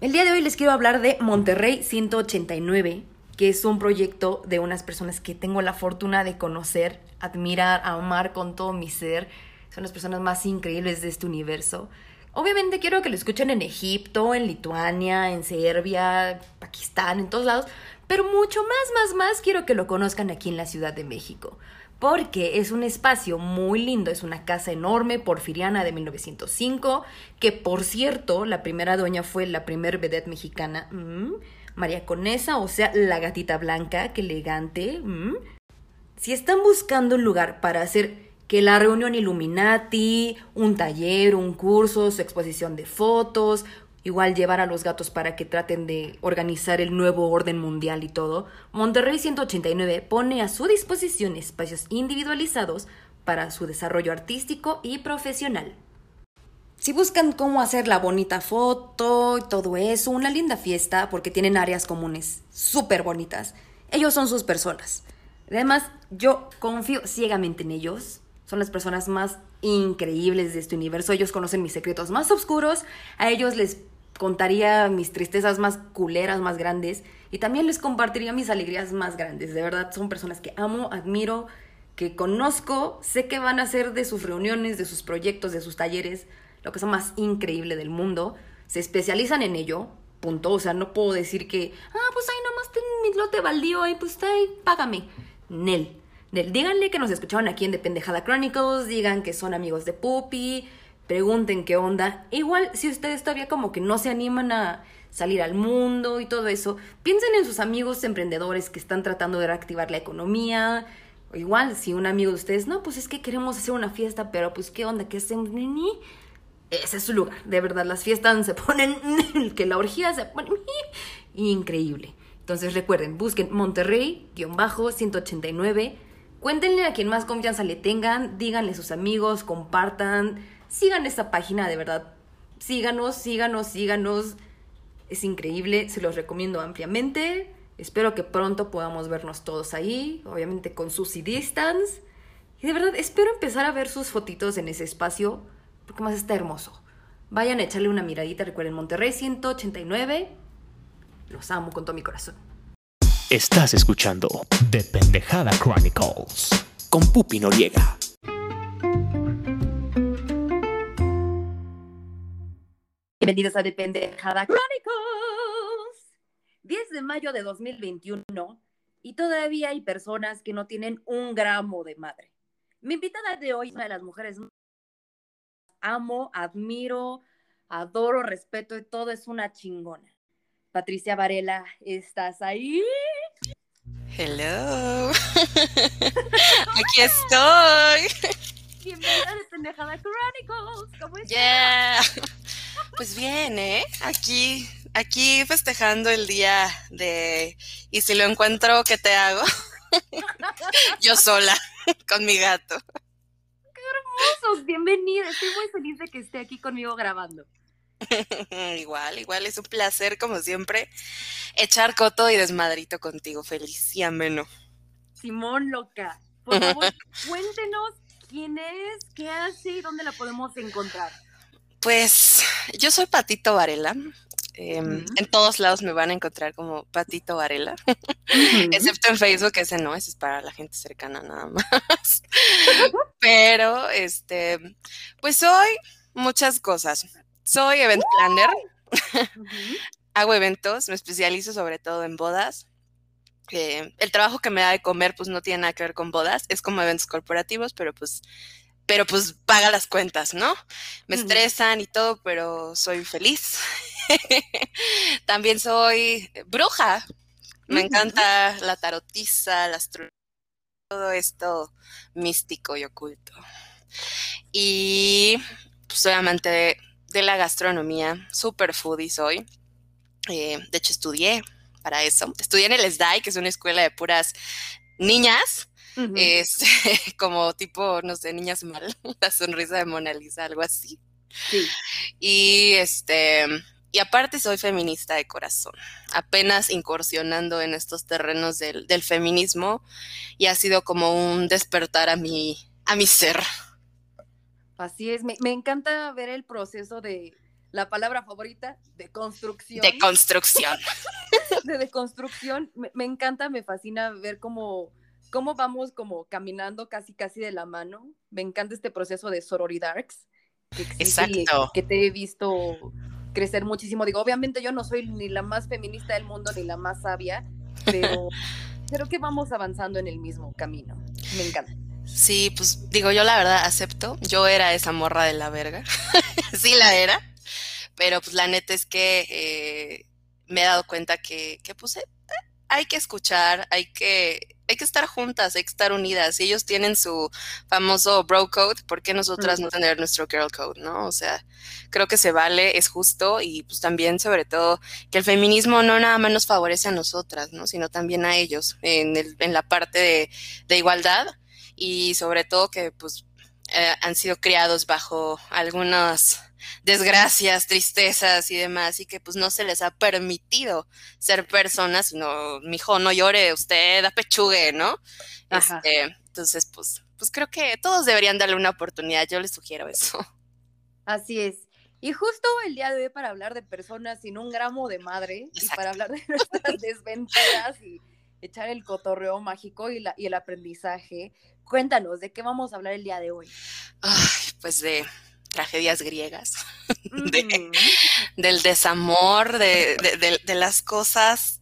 El día de hoy les quiero hablar de Monterrey 189, que es un proyecto de unas personas que tengo la fortuna de conocer, admirar, amar con todo mi ser. Son las personas más increíbles de este universo. Obviamente quiero que lo escuchen en Egipto, en Lituania, en Serbia, Pakistán, en todos lados, pero mucho más, más, más quiero que lo conozcan aquí en la Ciudad de México porque es un espacio muy lindo, es una casa enorme, porfiriana de 1905, que por cierto, la primera dueña fue la primer vedette mexicana, mm, María Conesa, o sea, la gatita blanca, qué elegante. Mm. Si están buscando un lugar para hacer que la reunión Illuminati, un taller, un curso, su exposición de fotos, igual llevar a los gatos para que traten de organizar el nuevo orden mundial y todo, Monterrey 189 pone a su disposición espacios individualizados para su desarrollo artístico y profesional. Si buscan cómo hacer la bonita foto y todo eso, una linda fiesta, porque tienen áreas comunes súper bonitas, ellos son sus personas. Además, yo confío ciegamente en ellos. Son las personas más increíbles de este universo. Ellos conocen mis secretos más oscuros. A ellos les contaría mis tristezas más culeras, más grandes, y también les compartiría mis alegrías más grandes. De verdad, son personas que amo, admiro, que conozco, sé que van a hacer de sus reuniones, de sus proyectos, de sus talleres, lo que es más increíble del mundo. Se especializan en ello, punto. O sea, no puedo decir que, ah, pues ahí nomás ten mi lote baldío, ahí pues ahí, págame. Nel. Díganle que nos escucharon aquí en The Pendejada Chronicles, digan que son amigos de Puppy, pregunten qué onda. Igual, si ustedes todavía como que no se animan a salir al mundo y todo eso, piensen en sus amigos emprendedores que están tratando de reactivar la economía. O igual, si un amigo de ustedes, no, pues es que queremos hacer una fiesta, pero pues qué onda, qué hacemos, ni ese es su lugar. De verdad, las fiestas se ponen, que la orgía se pone increíble. Entonces recuerden, busquen Monterrey-189, cuéntenle a quien más confianza le tengan, díganle a sus amigos, compartan sigan esta página, de verdad. Síganos, síganos, síganos. Es increíble, se los recomiendo ampliamente. Espero que pronto podamos vernos todos ahí, obviamente con Susy Distance. Y de verdad, espero empezar a ver sus fotitos en ese espacio, porque más está hermoso. Vayan a echarle una miradita, recuerden Monterrey 189. Los amo con todo mi corazón. Estás escuchando The Pendejada Chronicles con Pupi Noriega. Bienvenidos a Dependejada Chronicles. 10 de mayo de 2021 y todavía hay personas que no tienen un gramo de madre. Mi invitada de hoy es una de las mujeres más amo, admiro, adoro, respeto y todo es una chingona. Patricia Varela, ¿estás ahí? Hello. Aquí estoy. Bienvenida a Dependejada Chronicles. ¿Cómo estás? Yeah. Pues bien, ¿eh? Aquí, aquí festejando el día de y si lo encuentro, ¿qué te hago? Yo sola, con mi gato. ¡Qué hermosos! Bienvenida. Estoy muy feliz de que esté aquí conmigo grabando. igual, igual, es un placer, como siempre, echar coto y desmadrito contigo, feliz y ameno. Simón Loca, por favor, cuéntenos quién es, qué hace y dónde la podemos encontrar. Pues yo soy Patito Varela. Em, en todos lados me van a encontrar como Patito Varela, excepto en Facebook, ese no, ese es para la gente cercana nada más. Pero, este, pues soy muchas cosas. Soy event planner, hago eventos, me especializo sobre todo en bodas. Eh, el trabajo que me da de comer, pues no tiene nada que ver con bodas, es como eventos corporativos, pero pues pero pues paga las cuentas, ¿no? Me estresan y todo, pero soy feliz. También soy bruja. Me encanta la tarotiza, la astrología, todo esto místico y oculto. Y pues, soy amante de, la gastronomía, super foodie soy. Eh, de hecho, estudié para eso. Estudié en el SDAI, que es una escuela de puras niñas es como tipo, no sé, niñas mal, la sonrisa de Mona Lisa, algo así. Sí. Y este, y aparte soy feminista de corazón, apenas incursionando en estos terrenos del, feminismo y ha sido como un despertar a mi, a mi ser. Así es, me, me encanta ver el proceso de, la palabra favorita, de construcción. De construcción. de deconstrucción. Me, me encanta, me fascina ver cómo, cómo vamos como caminando casi casi de la mano. Me encanta este proceso de sororidades que existe y Exacto. que te he visto crecer muchísimo. Digo, obviamente yo no soy ni la más feminista del mundo ni la más sabia, pero creo que vamos avanzando en el mismo camino. Me encanta. Sí, pues digo, yo la verdad acepto. Yo era esa morra de la verga. sí la era. Pero pues la neta es que eh, me he dado cuenta que, que pues eh, hay que escuchar, hay que, hay que estar juntas, hay que estar unidas. Si ellos tienen su famoso bro code, ¿por qué nosotras no tener nuestro girl code, no? O sea, creo que se vale, es justo y pues también sobre todo que el feminismo no nada más nos favorece a nosotras, ¿no? Sino también a ellos en, el, en la parte de, de igualdad y sobre todo que pues eh, han sido criados bajo algunas desgracias, tristezas y demás, y que pues no se les ha permitido ser personas, sino, mijo, no llore, usted apechugue, ¿no? Este, entonces, pues, pues creo que todos deberían darle una oportunidad, yo les sugiero eso. Así es. Y justo el día de hoy para hablar de personas sin un gramo de madre y para hablar de nuestras desventuras y echar el cotorreo mágico y, la, y el aprendizaje, cuéntanos, ¿de qué vamos a hablar el día de hoy? Ay, pues de tragedias griegas, De- del desamor, de, de, de- de las cosas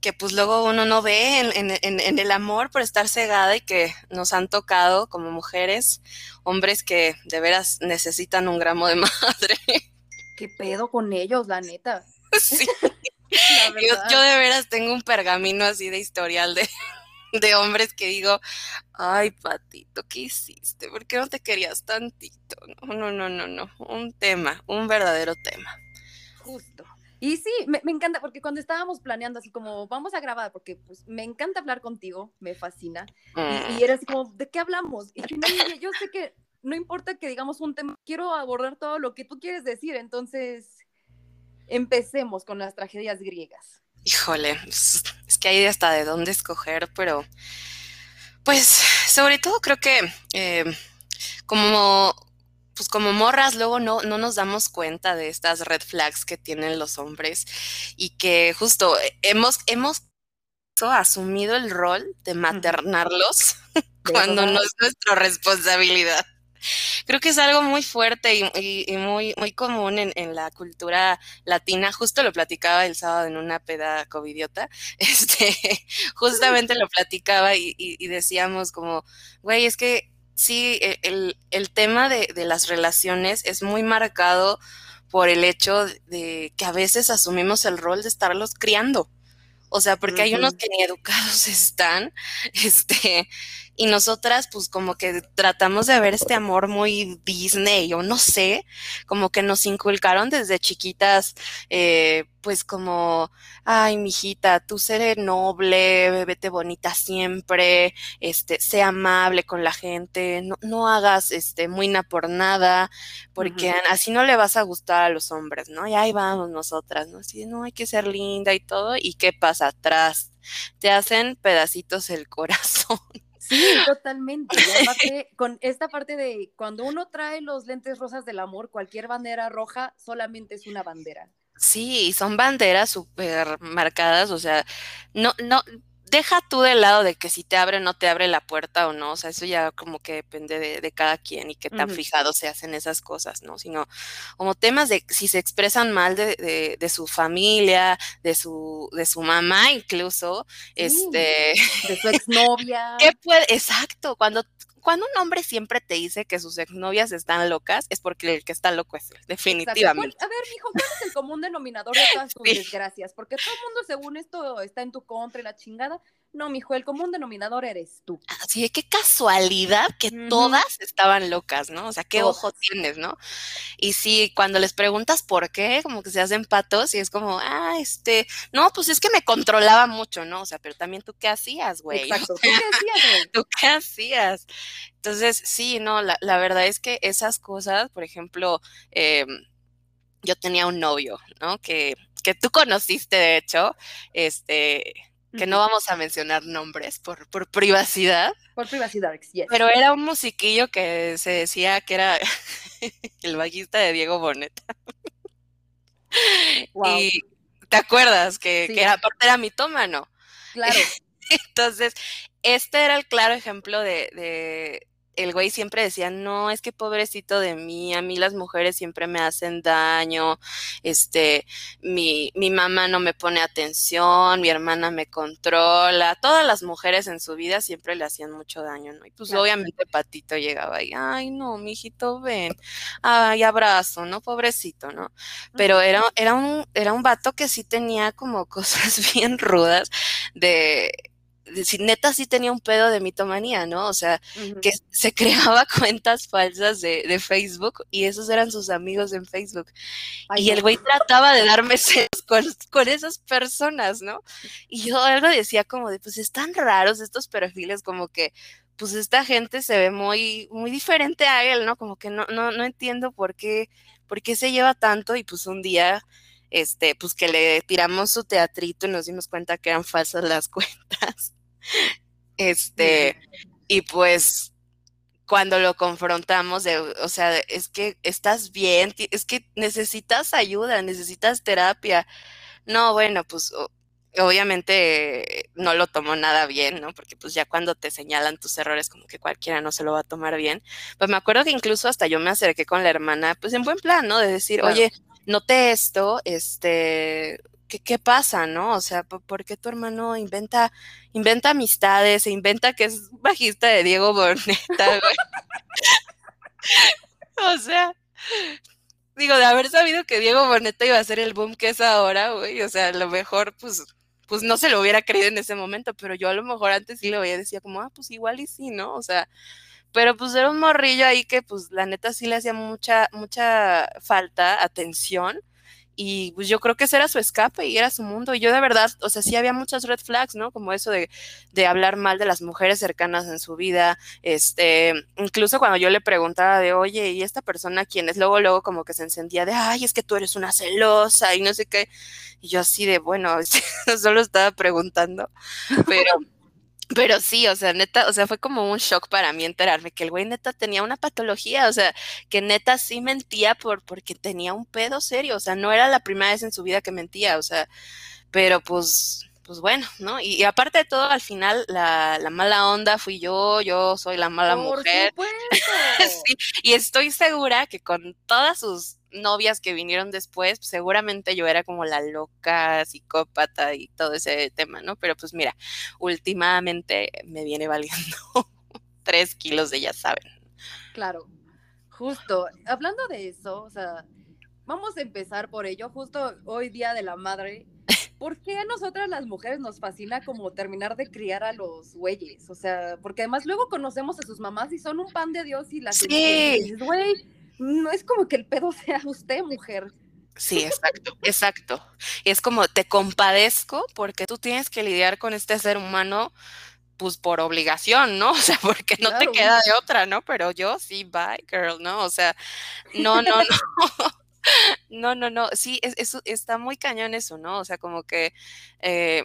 que pues luego uno no ve en- en el amor por estar cegada y que nos han tocado como mujeres, hombres que de veras necesitan un gramo de madre. ¿Qué pedo con ellos, la neta? Sí. Yo, de veras tengo un pergamino así de historial de, de hombres que digo, ay, Patito, ¿qué hiciste? ¿Por qué no te querías tantito? No, no, no, no, no. Un tema, un verdadero tema. Justo. Y sí, me, me encanta, porque cuando estábamos planeando así como, vamos a grabar, porque pues me encanta hablar contigo, me fascina, y, Mm, y era así como, ¿de qué hablamos? Y al final dije, yo sé que no importa que digamos un tema, quiero abordar todo lo que tú quieres decir, entonces empecemos con las tragedias griegas. Híjole, es, es que hay hasta de dónde escoger, pero pues sobre todo creo que eh, como pues como morras luego no, no nos damos cuenta de estas red flags que tienen los hombres y que justo hemos, hemos asumido el rol de maternarlos cuando no es nuestra responsabilidad. Creo que es algo muy fuerte y, y- y muy, muy común en, en la cultura latina. Justo lo platicaba el sábado en una peda covidiota. Este, justamente lo platicaba y, decíamos como, güey, es que sí, e- el, el tema de, de las relaciones es muy marcado por el hecho de que a veces asumimos el rol de estarlos criando. O sea, porque hay unos que ni educados están, este, y nosotras pues como que tratamos de ver este amor muy Disney o no sé, como que nos inculcaron desde chiquitas, eh, pues como, ay, mijita, tú seré noble, vete bonita siempre, este, sé amable con la gente, no, no hagas este muina por nada, porque así no le vas a gustar a los hombres, ¿no? Y ahí vamos nosotras, ¿no? Así, no, hay que ser linda y todo, ¿y qué pasa atrás? Te hacen pedacitos el corazón. Sí, totalmente. Y aparte, con esta parte de cuando uno trae los lentes rosas del amor, cualquier bandera roja solamente es una bandera. Sí, son banderas súper marcadas, o sea, no, no, deja tú de lado de que si te abre o no te abre la puerta o no, o sea, eso ya como que depende de, de cada quien y qué tan Ujú. fijados se hacen esas cosas, ¿no? Sino como temas de si se expresan mal de, de, de su familia, de su, de su mamá incluso, Sí. este, De su exnovia. ¿Qué puede? Exacto, cuando, cuando un hombre siempre te dice que sus exnovias están locas, es porque el que está loco es él, definitivamente. ¿Cuál- A ver, mijo, ¿cuál es el común denominador de todas tus Sí. desgracias? Porque todo el mundo, según esto, está en tu contra y la chingada. No, mijo, el común denominador eres tú. Así de qué casualidad que todas estaban locas, ¿no? O sea, qué Todas. ojo tienes, ¿no? Y sí, cuando les preguntas por qué, como que se hacen patos y es como, ah, este, no, pues es que me controlaba mucho, ¿no? O sea, pero también tú qué hacías, güey. Exacto. ¿Tú qué decías, güey? ¿Tú qué hacías? Entonces, sí, no, la, la verdad es que esas cosas, por ejemplo, eh, yo tenía un novio, ¿no? Que, que tú conociste, de hecho, este, que no vamos a mencionar nombres por, por privacidad, Por privacidad, yes. pero era un musiquillo que se decía que era el bajista de Diego Boneta. Y te acuerdas que, que era, aparte era mitómano. Claro. Entonces, este era el claro ejemplo de, el güey siempre decía, no, es que pobrecito de mí, a mí las mujeres siempre me hacen daño, este, mi, mi mamá no me pone atención, mi hermana me controla, todas las mujeres en su vida siempre le hacían mucho daño, ¿no? Y pues obviamente Patito llegaba ahí, ay, no, mijito, ven, ay, abrazo, ¿no? Pobrecito, ¿no? Pero era, era un, era un vato que sí tenía como cosas bien rudas de neta sí tenía un pedo de mitomanía, ¿no? O sea, que se creaba cuentas falsas de, de, Facebook y esos eran sus amigos en Facebook. y el güey trataba de darme celos con, con, esas personas, ¿no? Y yo algo decía como de, pues están raros estos perfiles, como que, pues esta gente se ve muy, muy diferente a él, ¿no? Como que no, no, no entiendo por qué, por qué se lleva tanto y pues un día este, pues que le tiramos su teatrito y nos dimos cuenta que eran falsas las cuentas. Este, y pues cuando lo confrontamos, de, o sea, es que estás bien, es que necesitas ayuda, necesitas terapia. No, bueno, pues obviamente no lo tomó nada bien, ¿no? Porque pues ya cuando te señalan tus errores, como que cualquiera no se lo va a tomar bien. Pues me acuerdo que incluso hasta yo me acerqué con la hermana, pues en buen plan, ¿no? De decir, oye, noté esto, este, ¿qué, pasa, no? O sea, ¿por, qué tu hermano inventa, inventa amistades, e inventa que es bajista de Diego Boneta, güey? o sea, digo, de haber sabido que Diego Boneta iba a ser el boom que es ahora, güey, o sea, a lo mejor, pues, pues no se lo hubiera creído en ese momento, pero yo a lo mejor antes sí lo veía, decía como, ah, pues igual y sí, ¿no? O sea, pero pues era un morrillo ahí que pues la neta sí le hacía mucha, mucha falta, atención, y pues yo creo que ese era su escape y era su mundo. Y yo de verdad, o sea, sí había muchas red flags, ¿no? Como eso de, de hablar mal de las mujeres cercanas en su vida. Este, incluso cuando yo le preguntaba de, oye, ¿y esta persona quién es? Luego, luego como que se encendía de, ay, es que tú eres una celosa y no sé qué. Y yo así de, bueno, solo estaba preguntando. Pero pero sí, o sea, neta, o sea, fue como un shock para mí enterarme que el güey neta tenía una patología, o sea, que neta sí mentía por, porque tenía un pedo serio, o sea, no era la primera vez en su vida que mentía, o sea, pero pues, pues bueno, ¿no? Y, aparte de todo, al final, la, la, mala onda fui yo, yo soy la mala mujer. sí, y estoy segura que con todas sus novias que vinieron después, pues, seguramente yo era como la loca, psicópata y todo ese tema, ¿no? Pero pues mira, últimamente me viene valiendo tres kilos de ya saben. Claro, justo. Hablando de eso, o sea, vamos a empezar por ello, justo hoy día de la madre. ¿Por qué a nosotras las mujeres nos fascina como terminar de criar a los güeyes? O sea, porque además luego conocemos a sus mamás y son un pan de Dios y las sí. güey, no es como que el pedo sea usted, mujer. Sí, exacto, exacto. Y es como te compadezco porque tú tienes que lidiar con este ser humano, pues por obligación, ¿no? O sea, porque no te queda de otra, ¿no? Pero yo sí, bye, girl, ¿no? O sea, no, no, no. No, no, no, sí, es, está muy cañón eso, ¿no? O sea, como que eh,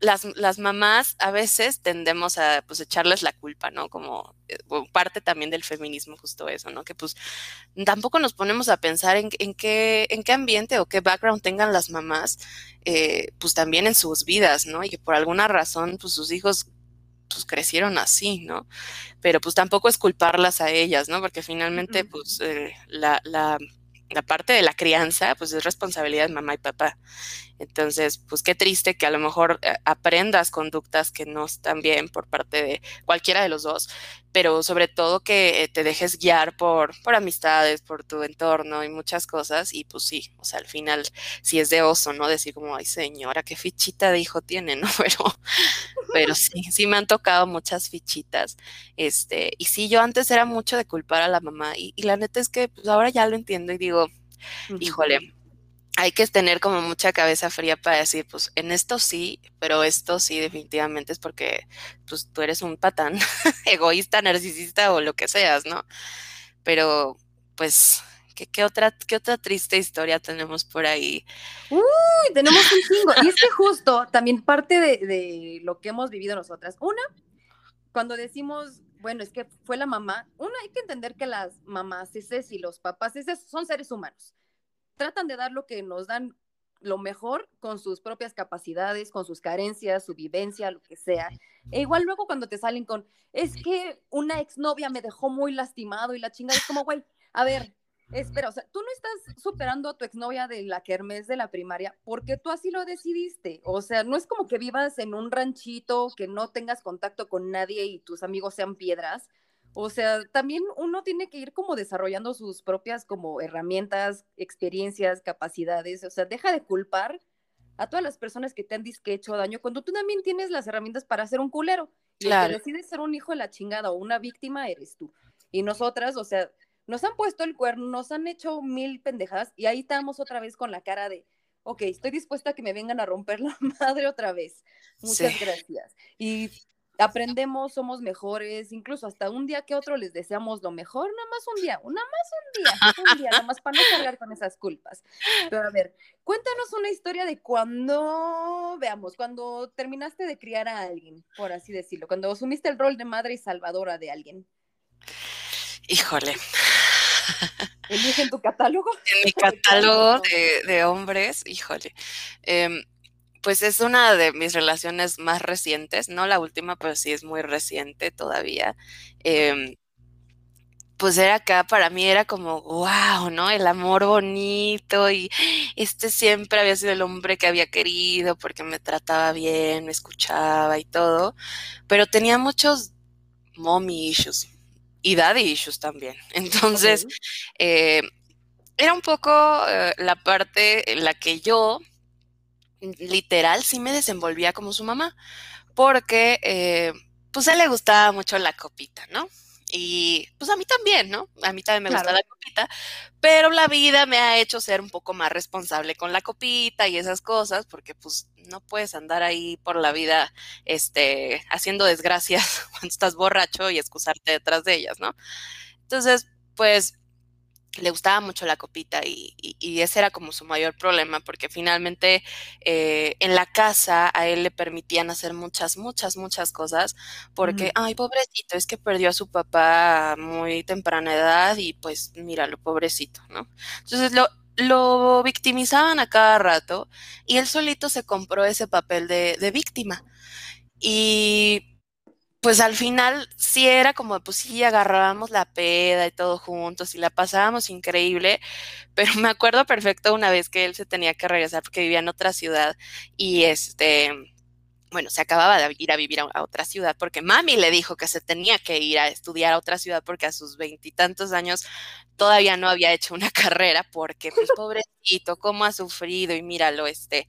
las, las, mamás a veces tendemos a pues echarles la culpa, ¿no? Como eh, parte también del feminismo justo eso, ¿no? Que pues tampoco nos ponemos a pensar en, en qué, en qué ambiente o qué background tengan las mamás, eh, pues también en sus vidas, ¿no? Y que por alguna razón pues sus hijos pues crecieron así, ¿no? Pero pues tampoco es culparlas a ellas, ¿no? Porque finalmente pues eh, la, la la parte de la crianza, pues es responsabilidad de mamá y papá. Entonces, pues qué triste que a lo mejor eh, aprendas conductas que no están bien por parte de cualquiera de los dos, pero sobre todo que eh, te dejes guiar por, por amistades, por tu entorno y muchas cosas. Y pues sí, o sea, al final sí es de oso, ¿no? Decir como, ay señora, qué fichita de hijo tiene, ¿no? Pero, pero sí, sí me han tocado muchas fichitas. Este, y sí, yo antes era mucho de culpar a la mamá y, y la neta es que pues ahora ya lo entiendo y digo, híjole, hay que tener como mucha cabeza fría para decir, pues en esto sí, pero esto sí definitivamente es porque pues tú eres un patán, egoísta, narcisista o lo que seas, ¿no? Pero pues ¿Qué, otra, ¿Qué otra triste historia tenemos por ahí? Uy, tenemos un chingo. Y es que justo también parte de, de, lo que hemos vivido nosotras. Una, cuando decimos, bueno, es que fue la mamá, una, hay que entender que las mamás y los papás son seres humanos tratan de dar lo que nos dan lo mejor con sus propias capacidades, con sus carencias, su vivencia, lo que sea. E igual luego cuando te salen con, es que una exnovia me dejó muy lastimado y la chingada es como, güey, a ver, espera, o sea, tú no estás superando a tu exnovia de la kermés de la primaria porque tú así lo decidiste. O sea, no es como que vivas en un ranchito, que no tengas contacto con nadie y tus amigos sean piedras. O sea, también uno tiene que ir como desarrollando sus propias como herramientas, experiencias, capacidades. O sea, deja de culpar a todas las personas que te han disque hecho daño cuando tú también tienes las herramientas para ser un culero. Y el que decide ser un hijo de la chingada o una víctima eres tú. Y nosotras, o sea, nos han puesto el cuerno, nos han hecho mil pendejas y ahí estamos otra vez con la cara de, ok, estoy dispuesta a que me vengan a romper la madre otra vez. Muchas gracias. Y aprendemos, somos mejores, incluso hasta un día que otro les deseamos lo mejor, nada más un día, nada más un día, un día, nada más para no cargar con esas culpas. Pero a ver, cuéntanos una historia de cuando, veamos, cuando terminaste de criar a alguien, por así decirlo, cuando asumiste el rol de madre y salvadora de alguien. Híjole. ¿Elige en tu catálogo? En mi catálogo de, hombres, híjole. Em, pues es una de mis relaciones más recientes, no la última, pero sí es muy reciente todavía. Em, pues era acá, para mí era como, wow, ¿no? El amor bonito y este siempre había sido el hombre que había querido porque me trataba bien, me escuchaba y todo, pero tenía muchos mommy issues y daddy issues también. Entonces, eh, era un poco eh, la parte en la que yo literal sí me desenvolvía como su mamá, porque eh, pues a él le gustaba mucho la copita, ¿no? Y pues a mí también, ¿no? A mí también me gusta la copita, pero la vida me ha hecho ser un poco más responsable con la copita y esas cosas, porque pues no puedes andar ahí por la vida, este, haciendo desgracias cuando estás borracho y excusarte detrás de ellas, ¿no? Entonces, pues le gustaba mucho la copita y, ese era como su mayor problema porque finalmente eh, en la casa a él le permitían hacer muchas, muchas, muchas cosas porque, ay, pobrecito, es que perdió a su papá a muy temprana edad y pues míralo, pobrecito, ¿no? Entonces lo, lo victimizaban a cada rato y él solito se compró ese papel de, de víctima. Y pues al final sí era como, pues sí, agarrábamos la peda y todo juntos y la pasábamos increíble, pero me acuerdo perfecto una vez que él se tenía que regresar porque vivía en otra ciudad y este, bueno, se acababa de ir a vivir a, otra ciudad porque mami le dijo que se tenía que ir a estudiar a otra ciudad porque a sus veintitantos años todavía no había hecho una carrera porque, pues, pobrecito, cómo ha sufrido y míralo, este,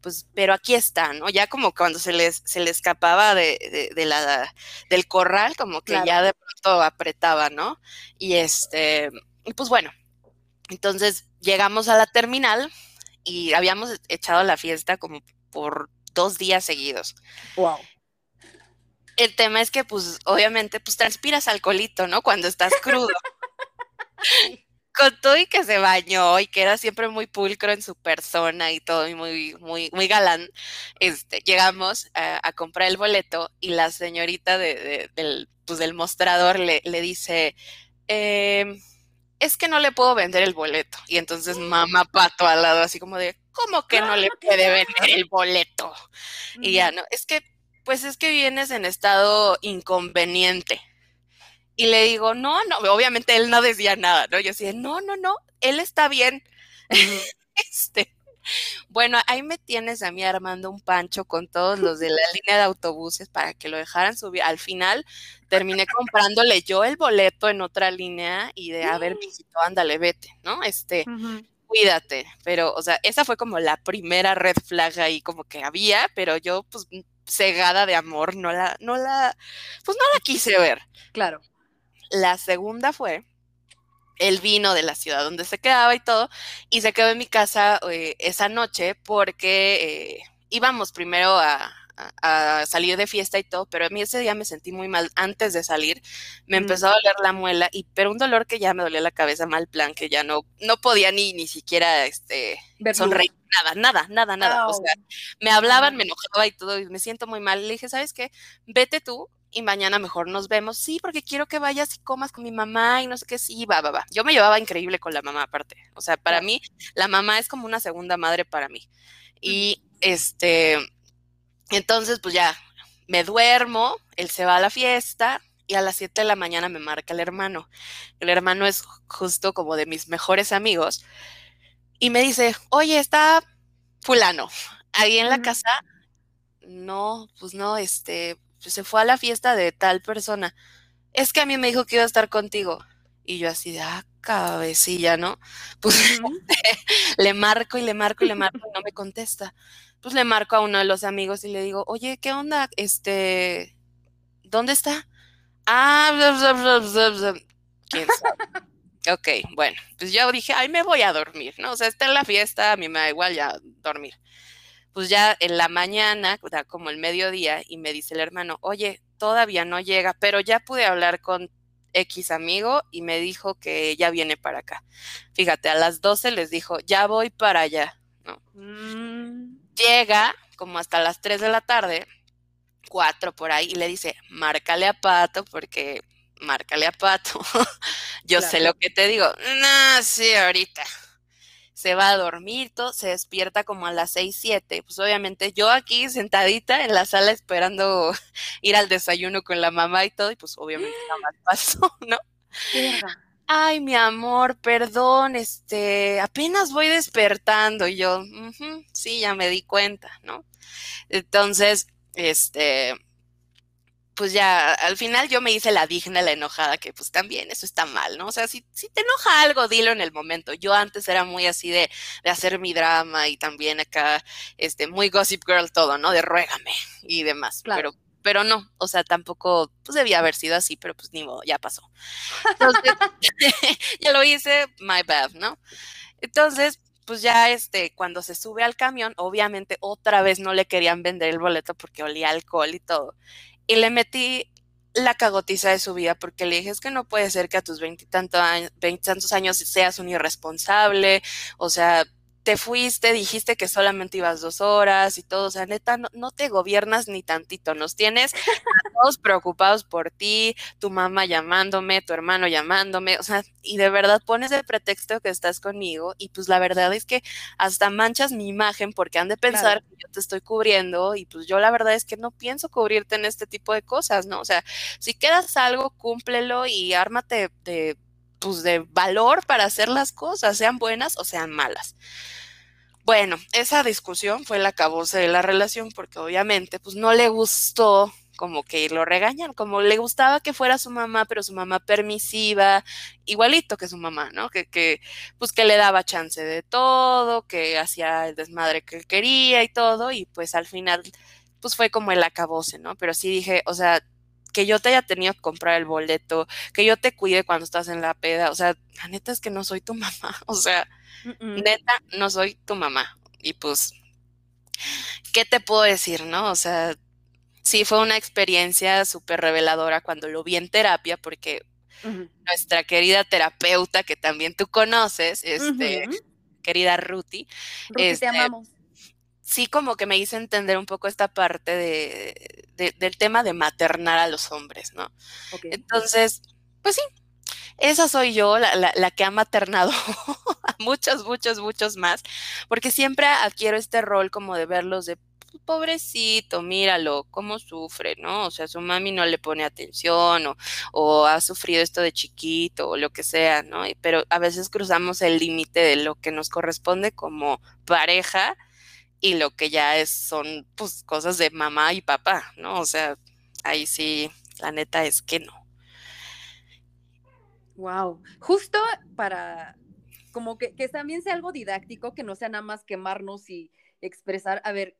pues, pero aquí está, ¿no? Ya como cuando se les, se le escapaba de, de, la, del corral, como que ya de pronto apretaba, ¿no? Y este, y pues bueno, entonces llegamos a la terminal y habíamos echado la fiesta como por dos días seguidos. Wow. El tema es que, pues, obviamente, pues transpiras alcoholito, ¿no? Cuando estás crudo. Con todo y que se bañó y que era siempre muy pulcro en su persona y todo, y muy, muy, muy galán, este, llegamos a, comprar el boleto y la señorita de, del, pues, del mostrador le, le dice, em, es que no le puedo vender el boleto. Y entonces mamá pato al lado, así como de, ¿cómo que no le puede vender el boleto? Y ya, no, es que, pues es que vienes en estado inconveniente. Y le digo, no, no, obviamente él no decía nada, ¿no? Yo decía, no, no, no, él está bien. este, bueno, ahí me tienes a mí armando un pancho con todos los de la línea de autobuses para que lo dejaran subir. Al final terminé comprándole yo el boleto en otra línea y de, a ver, visito, ándale, vete, ¿no? Este, cuídate. Pero, o sea, esa fue como la primera red flag ahí como que había, pero yo, pues, cegada de amor, no la, no la, pues no la quise ver. Claro. La segunda fue el vino de la ciudad donde se quedaba y todo, y se quedó en mi casa eh, esa noche porque eh, íbamos primero a, salir de fiesta y todo, pero a mí ese día me sentí muy mal antes de salir, me empezó a doler la muela, y pero un dolor que ya me dolía la cabeza mal plan, que ya no, no podía ni, ni siquiera este, sonreír, nada, nada, nada, nada, o sea, me hablaban, me enojaba y todo, y me siento muy mal, le dije, ¿sabes qué? Vete tú, y mañana mejor nos vemos. Sí, porque quiero que vayas y comas con mi mamá y no sé qué, sí, va, va, va. Yo me llevaba increíble con la mamá aparte. O sea, para mí, la mamá es como una segunda madre para mí. Y este, entonces, pues ya, me duermo, él se va a la fiesta y a las 7 de la mañana me marca el hermano. El hermano es justo como de mis mejores amigos y me dice, oye, está fulano ahí en la casa. No, pues no, este, se fue a la fiesta de tal persona. Es que a mí me dijo que iba a estar contigo. Y yo así de, ah, cabecilla, ¿no? Pues le marco y le marco y le marco y no me contesta. Pues le marco a uno de los amigos y le digo, oye, ¿qué onda? Este, ¿dónde está? Ah, ¿quién sabe? ok, bueno, pues yo dije, ay, me voy a dormir, ¿no? O sea, está en la fiesta, a mí me da igual ya dormir pues ya en la mañana, como el mediodía, y me dice el hermano, oye, todavía no llega, pero ya pude hablar con X amigo y me dijo que ya viene para acá. Fíjate, a las 12 les dijo, ya voy para allá. ¿no? Mm. Llega como hasta las 3 de la tarde, 4 por ahí, y le dice, márcale a Pato porque márcale a Pato. Yo sé lo que te digo. No, sí, ahorita se va a dormir, todo, se despierta como a las seis, siete. Pues obviamente yo aquí sentadita en la sala esperando ir al desayuno con la mamá y todo, y pues obviamente nada más pasó, ¿no? Ay, mi amor, perdón, este, apenas voy despertando. Y yo, sí, ya me di cuenta, ¿no? Entonces, este, pues ya al final yo me hice la digna, la enojada, que pues también eso está mal, ¿no? O sea, si, si te enoja algo, dilo en el momento. Yo antes era muy así de, de, hacer mi drama y también acá, este, muy gossip girl todo, ¿no? De ruégame y demás. Pero, pero no, o sea, tampoco, pues debía haber sido así, pero pues ni modo, ya pasó. Entonces, ya lo hice, my bad, ¿no? Entonces, pues ya este, cuando se sube al camión, obviamente otra vez no le querían vender el boleto porque olía alcohol y todo y le metí la cagotiza de su vida porque le dije es que no puede ser que a tus veintitantos años, años seas un irresponsable, o sea, te fuiste, dijiste que solamente ibas dos horas y todo, o sea, neta, no, te gobiernas ni tantito, nos tienes todos preocupados por ti, tu mamá llamándome, tu hermano llamándome, o sea, y de verdad pones de pretexto que estás conmigo y pues la verdad es que hasta manchas mi imagen porque han de pensar que yo te estoy cubriendo y pues yo la verdad es que no pienso cubrirte en este tipo de cosas, ¿no? O sea, si quedas algo, cúmplelo y ármate de pues de valor para hacer las cosas, sean buenas o sean malas. Bueno, esa discusión fue la cabose de la relación porque obviamente pues no le gustó como que lo regañan, como le gustaba que fuera su mamá, pero su mamá permisiva, igualito que su mamá, ¿no? Que, que pues que le daba chance de todo, que hacía el desmadre que quería y todo, y pues al final pues fue como el acabose, ¿no? Pero sí dije, o sea, que yo te haya tenido que comprar el boleto, que yo te cuide cuando estás en la peda, o sea, la neta es que no soy tu mamá, o sea, neta, no soy tu mamá. Y pues, ¿qué te puedo decir, no? O sea, sí fue una experiencia súper reveladora cuando lo vi en terapia, porque nuestra querida terapeuta, que también tú conoces, este, querida Ruti, Ruti te este, amamos sí como que me hizo entender un poco esta parte de, del tema de maternar a los hombres, ¿no? Entonces, pues sí, esa soy yo, la, la, que ha maternado a muchos, muchos, muchos más, porque siempre adquiero este rol como de verlos de pobrecito, míralo, cómo sufre, ¿no? O sea, su mami no le pone atención o, o ha sufrido esto de chiquito o lo que sea, ¿no? Pero a veces cruzamos el límite de lo que nos corresponde como pareja y lo que ya es son pues cosas de mamá y papá, ¿no? O sea, ahí sí, la neta es que no. Wow. Justo para como que, que también sea algo didáctico, que no sea nada más quemarnos y expresar. A ver,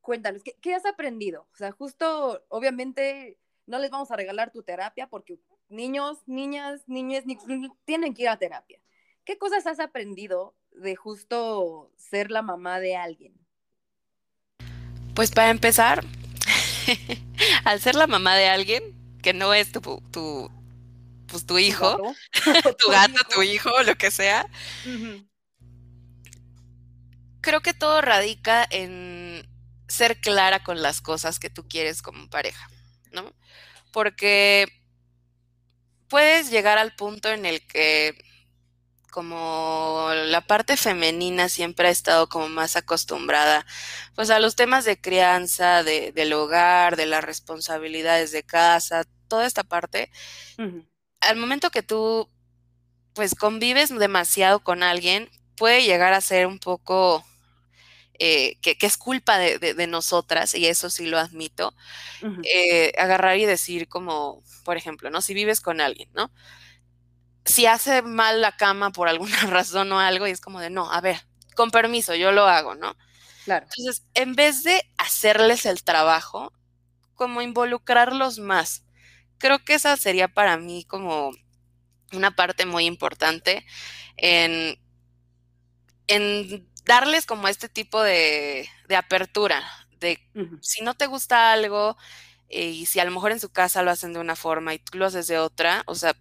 cuéntanos, ¿qué, ¿qué, has aprendido? O sea, justo, obviamente, no les vamos a regalar tu terapia porque niños, niñas, niñas tienen que ir a terapia. ¿Qué cosas has aprendido de justo ser la mamá de alguien? Pues para empezar, al ser la mamá de alguien que no es tu, tu pues tu hijo, tu gato, tu hijo, lo que sea, creo que todo radica en ser clara con las cosas que tú quieres como pareja, ¿no? porque puedes llegar al punto en el que como la parte femenina siempre ha estado como más acostumbrada pues a los temas de crianza, de, del hogar, de las responsabilidades de casa, toda esta parte, al momento que tú pues convives demasiado con alguien, puede llegar a ser un poco eh, que, es culpa de, nosotras, y eso sí lo admito, eh, agarrar y decir como, por ejemplo, ¿no? Si vives con alguien, ¿no? Si hace mal la cama por alguna razón o algo, y es como de, no, a ver, con permiso, yo lo hago, ¿no? Claro. Entonces, en vez de hacerles el trabajo, como involucrarlos más. Creo que esa sería para mí como una parte muy importante en, en darles como este tipo de, de apertura, de si no te gusta algo eh, y si a lo mejor en su casa lo hacen de una forma y tú lo haces de otra, o sea,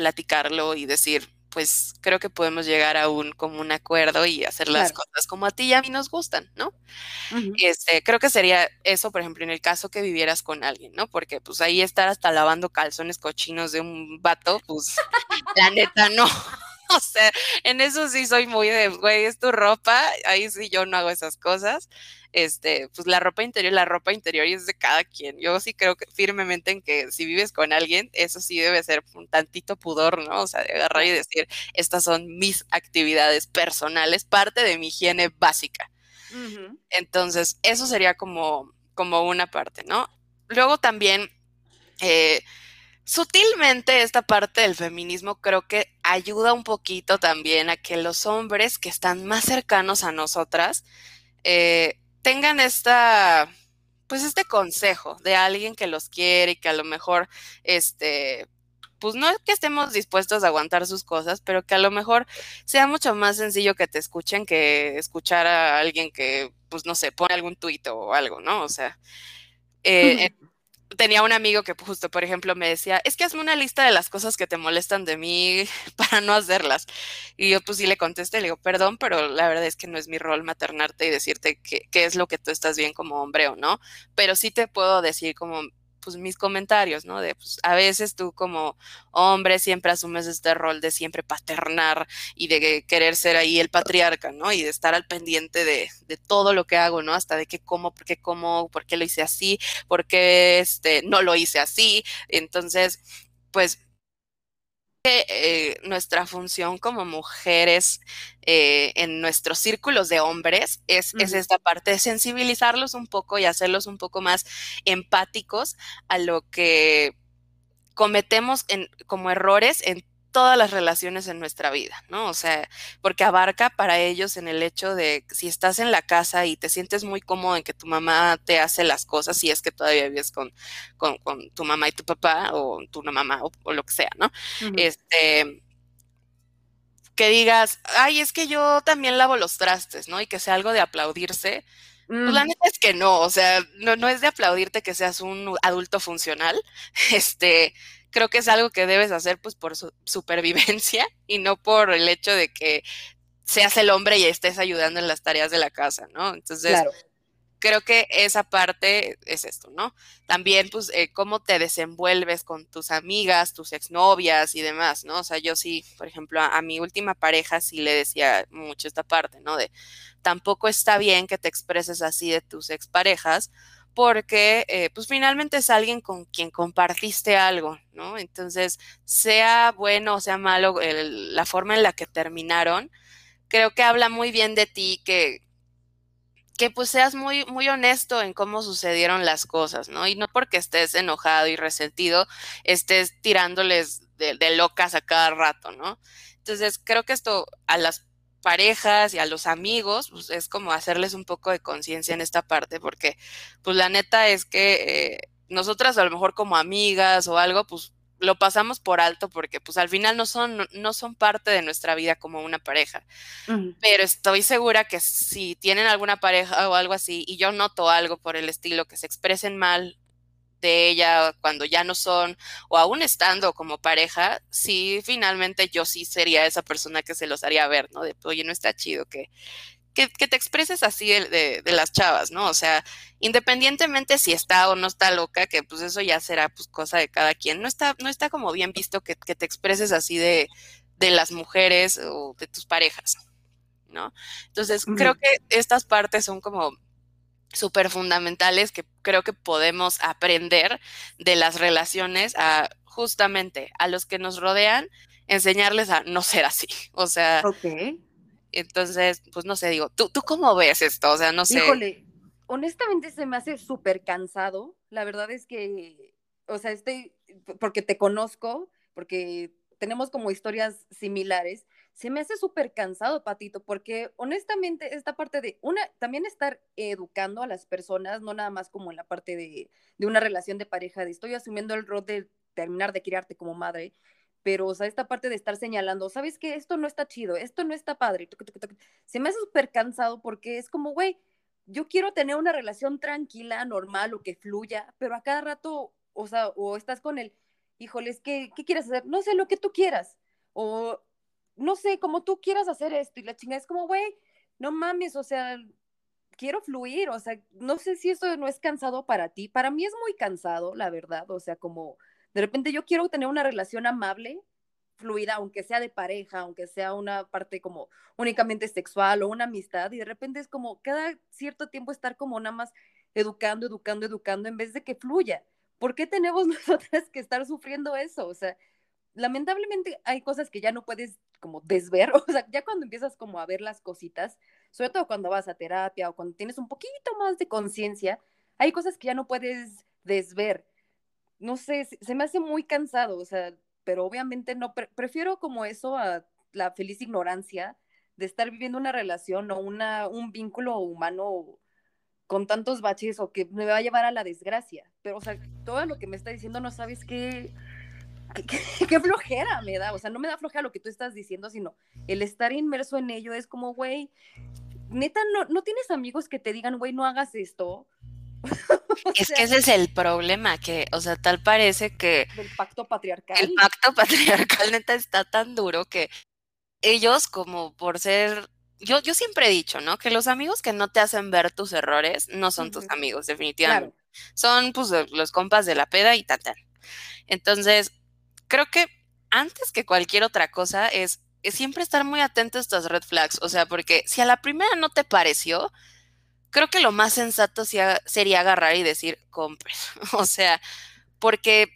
platicarlo y decir, pues creo que podemos llegar a un como un acuerdo y hacer las cosas como a ti y a mí nos gustan, ¿no? Este, creo que sería eso, por ejemplo, en el caso que vivieras con alguien, ¿no? Porque pues ahí estar hasta lavando calzones cochinos de un vato, pues la neta no. o sea, en eso sí soy muy de, güey, es tu ropa, ahí sí yo no hago esas cosas. Este, pues la ropa interior, la ropa interior es de cada quien. Yo sí creo que firmemente en que si vives con alguien, eso sí debe ser un tantito pudor, ¿no? O sea, de agarrar y decir, estas son mis actividades personales, parte de mi higiene básica. Entonces, eso sería como, como una parte, ¿no? Luego también, eh, Sutilmente esta parte del feminismo creo que ayuda un poquito también a que los hombres que están más cercanos a nosotras eh, tengan esta, pues este consejo de alguien que los quiere y que a lo mejor, este, pues no es que estemos dispuestos a aguantar sus cosas, pero que a lo mejor sea mucho más sencillo que te escuchen que escuchar a alguien que, pues no sé, pone algún tuit o algo, ¿no? O sea, eh, tenía un amigo que justo, por ejemplo, me decía, es que hazme una lista de las cosas que te molestan de mí para no hacerlas. Y yo pues sí le contesté, le digo, perdón, pero la verdad es que no es mi rol maternarte y decirte qué, qué es lo que tú estás bien como hombre o no, pero sí te puedo decir como pues mis comentarios, ¿no? De pues a veces tú como hombre siempre asumes este rol de siempre paternar y de querer ser ahí el patriarca, ¿no? Y de estar al pendiente de, de todo lo que hago, ¿no? Hasta de qué como, por qué como, por qué lo hice así, por qué este, no lo hice así. Entonces, pues eh, nuestra función como mujeres eh, en nuestros círculos de hombres es, es, esta parte de sensibilizarlos un poco y hacerlos un poco más empáticos a lo que cometemos en, como errores en todas las relaciones en nuestra vida, ¿no? O sea, porque abarca para ellos en el hecho de si estás en la casa y te sientes muy cómodo en que tu mamá te hace las cosas, si es que todavía vives con, con, tu mamá y tu papá, o tu mamá, o, lo que sea, ¿no? Este que digas, ay, es que yo también lavo los trastes, ¿no? Y que sea algo de aplaudirse. Pues la neta es que no, o sea, no, no es de aplaudirte que seas un adulto funcional, este, creo que es algo que debes hacer pues por su supervivencia y no por el hecho de que seas el hombre y estés ayudando en las tareas de la casa, ¿no? Entonces, creo que esa parte es esto, ¿no? También, pues, eh, cómo te desenvuelves con tus amigas, tus exnovias y demás, ¿no? O sea, yo sí, por ejemplo, a, a mi última pareja sí le decía mucho esta parte, ¿no? De tampoco está bien que te expreses así de tus exparejas, porque eh, pues finalmente es alguien con quien compartiste algo, ¿no? Entonces, sea bueno o sea malo la forma en la que terminaron, creo que habla muy bien de ti, que, que pues seas muy, muy honesto en cómo sucedieron las cosas, ¿no? Y no porque estés enojado y resentido, estés tirándoles de, de locas a cada rato, ¿no? Entonces, creo que esto a las parejas y a los amigos, pues es como hacerles un poco de conciencia en esta parte, porque pues la neta es que eh, nosotras a lo mejor como amigas o algo, pues lo pasamos por alto porque pues al final no son, no son parte de nuestra vida como una pareja. Pero estoy segura que si tienen alguna pareja o algo así y yo noto algo por el estilo que se expresen mal de ella cuando ya no son o aún estando como pareja, sí, finalmente yo sí sería esa persona que se los haría ver, ¿no? De, oye, no está chido que, que, te expreses así de, de, las chavas, ¿no? O sea, independientemente si está o no está loca, que pues eso ya será pues cosa de cada quien, no está, no está como bien visto que, te expreses así de, de las mujeres o de tus parejas, ¿no? Entonces, creo que estas partes son como súper fundamentales que creo que podemos aprender de las relaciones a justamente a los que nos rodean, enseñarles a no ser así. O sea, entonces, pues no sé, digo, ¿tú, ¿tú cómo ves esto? O sea, no sé. Híjole, honestamente se me hace súper cansado. La verdad es que, o sea, estoy, porque te conozco, porque tenemos como historias similares se me hace súper cansado, Patito, porque honestamente esta parte de, una, también estar educando a las personas, no nada más como en la parte de, de una relación de pareja, de estoy asumiendo el rol de terminar de criarte como madre, pero, o sea, esta parte de estar señalando, ¿sabes qué? Esto no está chido, esto no está padre, se me hace súper cansado porque es como, güey, yo quiero tener una relación tranquila, normal o que fluya, pero a cada rato, o sea, o estás con el, híjoles, ¿qué, qué quieres hacer? No sé, lo que tú quieras. O no sé, como tú quieras hacer esto y la chingada es como, güey, no mames, o sea, quiero fluir, o sea, no sé si eso no es cansado para ti, para mí es muy cansado, la verdad, o sea, como de repente yo quiero tener una relación amable, fluida, aunque sea de pareja, aunque sea una parte como únicamente sexual o una amistad, y de repente es como cada cierto tiempo estar como nada más educando, educando, educando, en vez de que fluya. ¿Por qué tenemos nosotras que estar sufriendo eso? O sea, lamentablemente hay cosas que ya no puedes como desver, o sea, ya cuando empiezas como a ver las cositas, sobre todo cuando vas a terapia o cuando tienes un poquito más de conciencia, hay cosas que ya no puedes desver. No sé, se me hace muy cansado, o sea, pero obviamente no, prefiero como eso a la feliz ignorancia de estar viviendo una relación o una, un vínculo humano con tantos baches o que me va a llevar a la desgracia. Pero, o sea, todo lo que me está diciendo no sabes qué, qué, flojera me da, o sea, no me da flojera lo que tú estás diciendo, sino el estar inmerso en ello es como, güey, neta, no, no tienes amigos que te digan, güey, no hagas esto. es que ese es el problema, que, o sea, tal parece que... El pacto patriarcal. El pacto patriarcal neta está tan duro que ellos como por ser... Yo, yo siempre he dicho, ¿no? Que los amigos que no te hacen ver tus errores no son tus amigos, definitivamente. Son pues los compas de la peda y tal, tal. Entonces, creo que antes que cualquier otra cosa es, siempre estar muy atento a estas red flags. O sea, porque si a la primera no te pareció, creo que lo más sensato sería agarrar y decir, compre. O sea, porque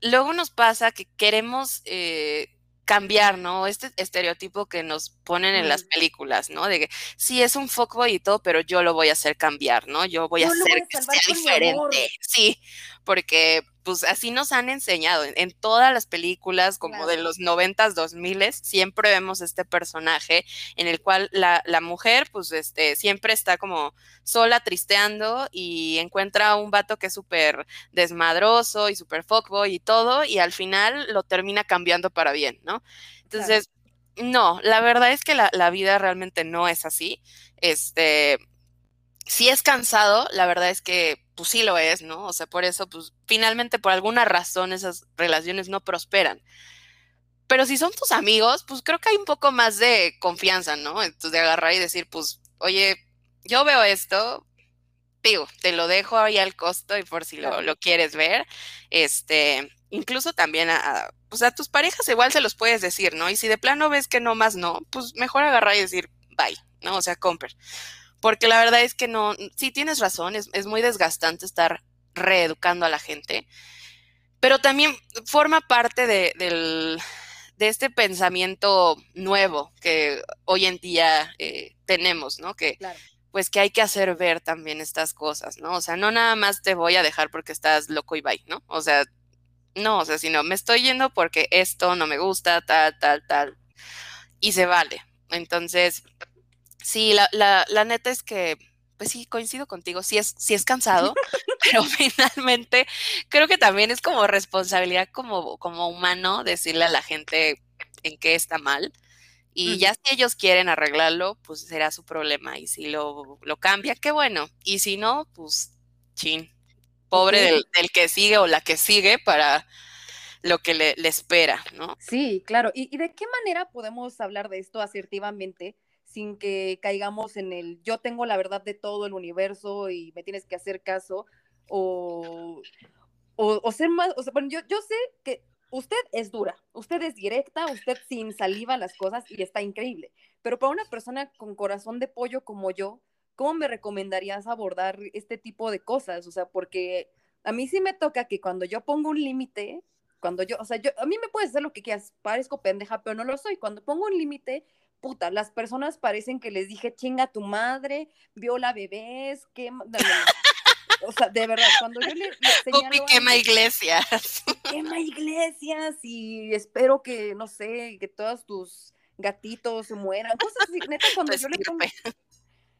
luego nos pasa que queremos eh, cambiar, ¿no? Este estereotipo que nos ponen en las películas, ¿no? De que sí es un fuckboy y todo, pero yo lo voy a hacer cambiar, ¿no? Yo voy a hacer que sea diferente. Sí, porque pues así nos han enseñado. En, todas las películas, como de los noventas, dos miles, siempre vemos este personaje en el cual la, la, mujer, pues, este, siempre está como sola, tristeando y encuentra a un vato que es súper desmadroso y súper fuckboy y todo, y al final lo termina cambiando para bien, ¿no? Entonces, no, la verdad es que la, la vida realmente no es así. Este, si es cansado, la verdad es que pues sí lo es, ¿no? O sea, por eso, pues finalmente por alguna razón esas relaciones no prosperan. Pero si son tus amigos, pues creo que hay un poco más de confianza, ¿no? Entonces de agarrar y decir, pues, oye, yo veo esto, digo, te lo dejo ahí al costo y por si lo, lo quieres ver, este, incluso también a, pues a tus parejas igual se los puedes decir, ¿no? Y si de plano ves que no más no, pues mejor agarrar y decir, bye, ¿no? O sea, compre porque la verdad es que no, sí tienes razón, es, muy desgastante estar reeducando a la gente, pero también forma parte de, del, de este pensamiento nuevo que hoy en día eh, tenemos, ¿no? Que pues que hay que hacer ver también estas cosas, ¿no? O sea, no nada más te voy a dejar porque estás loco y bye, ¿no? O sea, no, o sea, sino me estoy yendo porque esto no me gusta, tal, tal, tal, y se vale. Entonces, Sí, la, la, la neta es que, pues sí, coincido contigo, sí es, sí es cansado, pero finalmente creo que también es como responsabilidad como, como humano decirle a la gente en qué está mal. Y ya si ellos quieren arreglarlo, pues será su problema. Y si lo, lo cambia, qué bueno. Y si no, pues chin. Pobre del, del, que sigue o la que sigue para lo que le, le espera, ¿no? Sí, claro. ¿Y, ¿Y, de qué manera podemos hablar de esto asertivamente sin que caigamos en el yo tengo la verdad de todo el universo y me tienes que hacer caso, o, o, ser más, o sea, bueno, yo, yo sé que usted es dura, usted es directa, usted sin saliva las cosas y está increíble, pero para una persona con corazón de pollo como yo, ¿cómo me recomendarías abordar este tipo de cosas? O sea, porque a mí sí me toca que cuando yo pongo un límite, cuando yo, o sea, yo, a mí me puedes hacer lo que quieras, parezco pendeja, pero no lo soy. Cuando pongo un límite, puta, las personas parecen que les dije, chinga tu madre, viola bebés, quema, o sea, de verdad, cuando yo le, le quema iglesias. Quema iglesias y espero que, no sé, que todos tus gatitos mueran, cosas así, neta, cuando yo le pongo...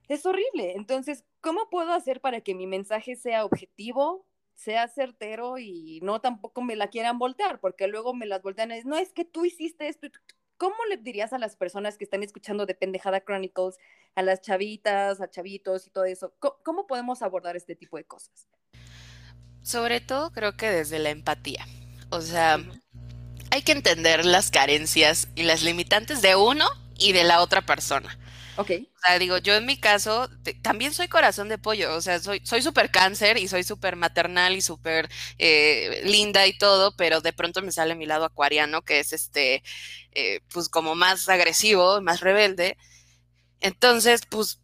Es horrible, entonces, ¿cómo puedo hacer para que mi mensaje sea objetivo, sea certero y no tampoco me la quieran voltear, porque luego me las voltean y dicen, no, es que tú hiciste esto. ¿Cómo le dirías a las personas que están escuchando de Pendejada Chronicles, a las chavitas, a chavitos y todo eso? ¿Cómo, podemos abordar este tipo de cosas? Sobre todo creo que desde la empatía. O sea, hay que entender las carencias y las limitantes de uno y de la otra persona. Ok. O sea, digo, yo en mi caso también soy corazón de pollo, o sea, soy soy súper cáncer y soy súper maternal y súper eh, linda y todo, pero de pronto me sale mi lado acuariano, que es este, eh, pues como más agresivo, más rebelde. Entonces, pues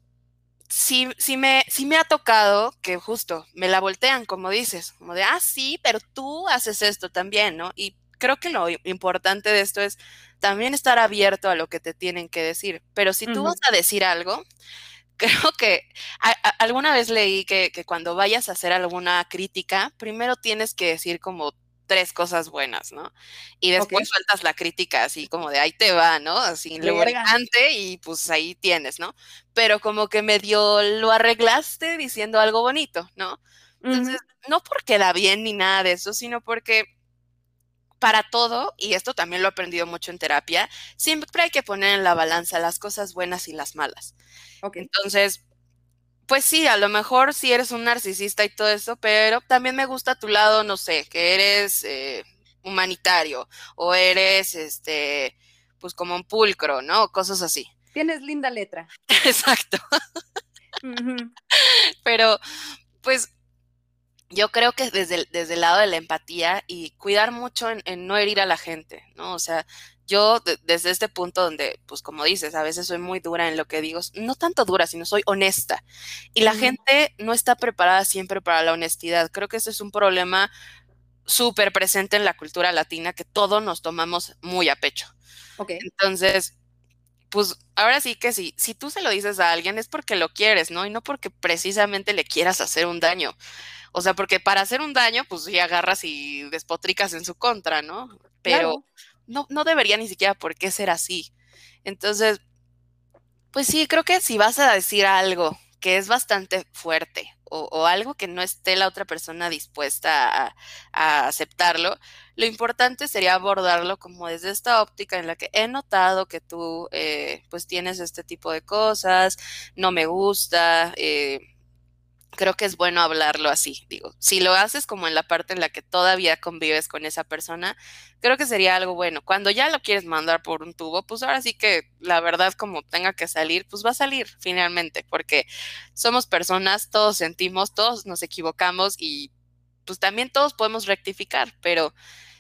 sí, sí me, sí me ha tocado que justo me la voltean, como dices, como de, ah, sí, pero tú haces esto también, ¿no? Y creo que lo importante de esto es también estar abierto a lo que te tienen que decir. Pero si tú vas a decir algo, creo que alguna vez leí que, cuando vayas a hacer alguna crítica, primero tienes que decir como tres cosas buenas, ¿no? Y después sueltas la crítica así como de ahí te va, ¿no? Así lubricante y pues ahí tienes, ¿no? Pero como que medio lo arreglaste diciendo algo bonito, ¿no? Entonces, no porque da bien ni nada de eso, sino porque para todo, y esto también lo he aprendido mucho en terapia, siempre hay que poner en la balanza las cosas buenas y las malas. Entonces, pues sí, a lo mejor sí eres un narcisista y todo eso, pero también me gusta tu lado, no sé, que eres eh, humanitario o eres, este, pues como un pulcro, ¿no? Cosas así. Tienes linda letra. Exacto. Pero, pues yo creo que desde, desde el lado de la empatía y cuidar mucho en, no herir a la gente, ¿no? O sea, yo desde este punto donde, pues como dices, a veces soy muy dura en lo que digo, no tanto dura, sino soy honesta. Y la gente no está preparada siempre para la honestidad. Creo que ese es un problema súper presente en la cultura latina que todos nos tomamos muy a pecho. Ok. Entonces, pues ahora sí que sí, si tú se lo dices a alguien es porque lo quieres, ¿no? Y no porque precisamente le quieras hacer un daño. O sea, porque para hacer un daño, pues sí agarras y despotricas en su contra, ¿no? Pero no, no debería ni siquiera por qué ser así. Entonces, pues sí, creo que si vas a decir algo que es bastante fuerte o, algo que no esté la otra persona dispuesta a, aceptarlo, lo importante sería abordarlo como desde esta óptica en la que he notado que tú eh, pues tienes este tipo de cosas, no me gusta, eh, creo que es bueno hablarlo así. Digo, si lo haces como en la parte en la que todavía convives con esa persona, creo que sería algo bueno. Cuando ya lo quieres mandar por un tubo, pues ahora sí que la verdad como tenga que salir, pues va a salir finalmente, porque somos personas, todos sentimos, todos nos equivocamos y pues también todos podemos rectificar, pero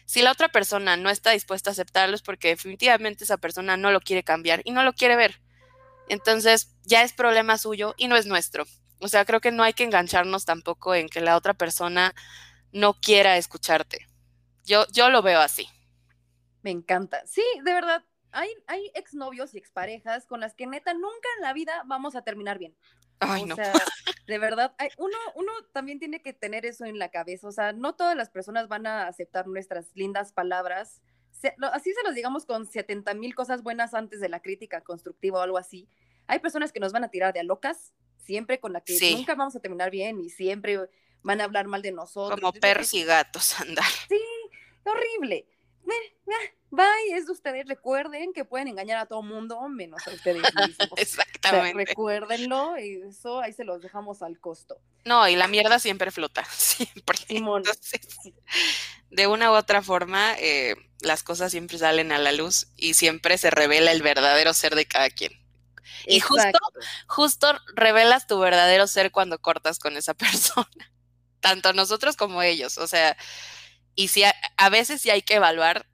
si la otra persona no está dispuesta a aceptarlo es porque definitivamente esa persona no lo quiere cambiar y no lo quiere ver. Entonces ya es problema suyo y no es nuestro. O sea, creo que no hay que engancharnos tampoco en que la otra persona no quiera escucharte. Yo, yo lo veo así. Me encanta. Sí, de verdad. Hay, hay exnovios y exparejas con las que neta nunca en la vida vamos a terminar bien. Ay, o sea, de verdad, hay, uno, uno también tiene que tener eso en la cabeza. O sea, no todas las personas van a aceptar nuestras lindas palabras. así se los digamos con 70 mil cosas buenas antes de la crítica constructiva o algo así. Hay personas que nos van a tirar de a locas siempre con la que nunca vamos a terminar bien y siempre van a hablar mal de nosotros. Como perros y gatos andar. Sí, horrible. Bye, es de ustedes. Recuerden que pueden engañar a todo mundo, menos a ustedes mismos. Exactamente. recuérdenlo y eso ahí se los dejamos al costo. No, y la mierda siempre flota, siempre. de una u otra forma, eh, las cosas siempre salen a la luz y siempre se revela el verdadero ser de cada quien Y justo, justo revelas tu verdadero ser cuando cortas con esa persona. Tanto nosotros como ellos. O sea, y si a, a veces sí hay que evaluar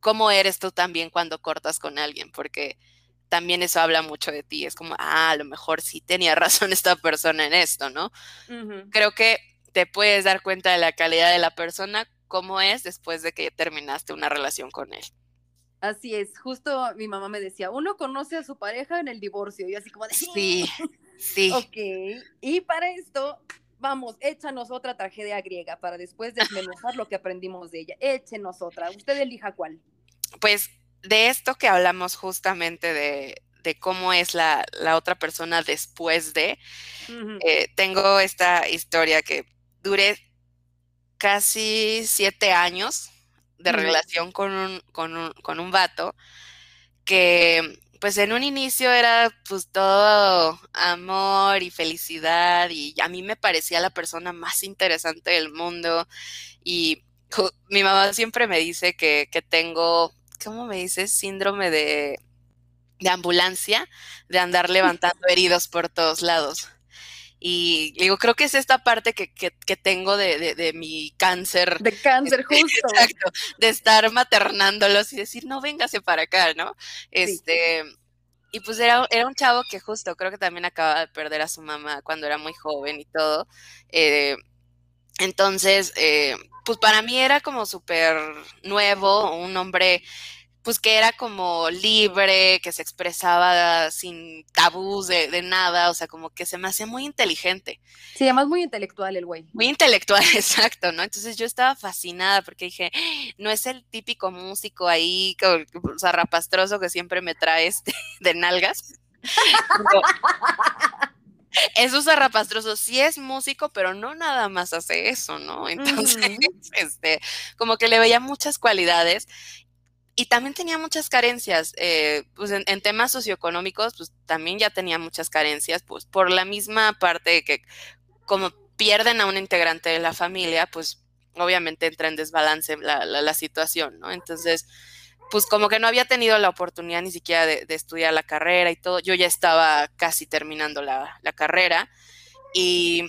cómo eres tú también cuando cortas con alguien, porque también eso habla mucho de ti. Es como, ah, a lo mejor sí tenía razón esta persona en esto, ¿no? Creo que te puedes dar cuenta de la calidad de la persona, cómo es después de que terminaste una relación con él. Así es, justo mi mamá me decía, uno conoce a su pareja en el divorcio, y así como de... Sí, sí. ok, y para esto, vamos, échanos otra tragedia griega para después desmenuzar lo que aprendimos de ella. Échenos otra, usted elija cuál. Pues de esto que hablamos justamente de, cómo es la, otra persona después de, eh, tengo esta historia que duré casi siete años de relación con un, con, un, con un vato que pues en un inicio era pues todo amor y felicidad y a mí me parecía la persona más interesante del mundo y mi mamá siempre me dice que, que tengo ¿cómo me dices? Síndrome de, ambulancia, de andar levantando heridos por todos lados. Y digo, creo que es esta parte que, tengo de, mi cáncer. De cáncer, justo. Exacto, de estar maternándolos y decir, no, véngase para acá, ¿no? Este, y pues era, era, un chavo que justo creo que también acaba de perder a su mamá cuando era muy joven y todo. Eh, entonces, eh, pues para mí era como súper nuevo, un hombre pues que era como libre, que se expresaba sin tabús de, nada, o sea, como que se me hacía muy inteligente. Sí, además muy intelectual el güey. Muy intelectual, exacto, ¿no? Entonces yo estaba fascinada porque dije, no es el típico músico ahí, o sea, rapastroso que siempre me trae este de nalgas. es un zarrapastroso, sí es músico, pero no nada más hace eso, ¿no? Entonces, este, como que le veía muchas cualidades y también tenía muchas carencias, eh, pues en, temas socioeconómicos, pues también ya tenía muchas carencias, pues por la misma parte que como pierden a un integrante de la familia, pues obviamente entra en desbalance la, la, situación, ¿no? Entonces, pues como que no había tenido la oportunidad ni siquiera de, estudiar la carrera y todo. Yo ya estaba casi terminando la, carrera y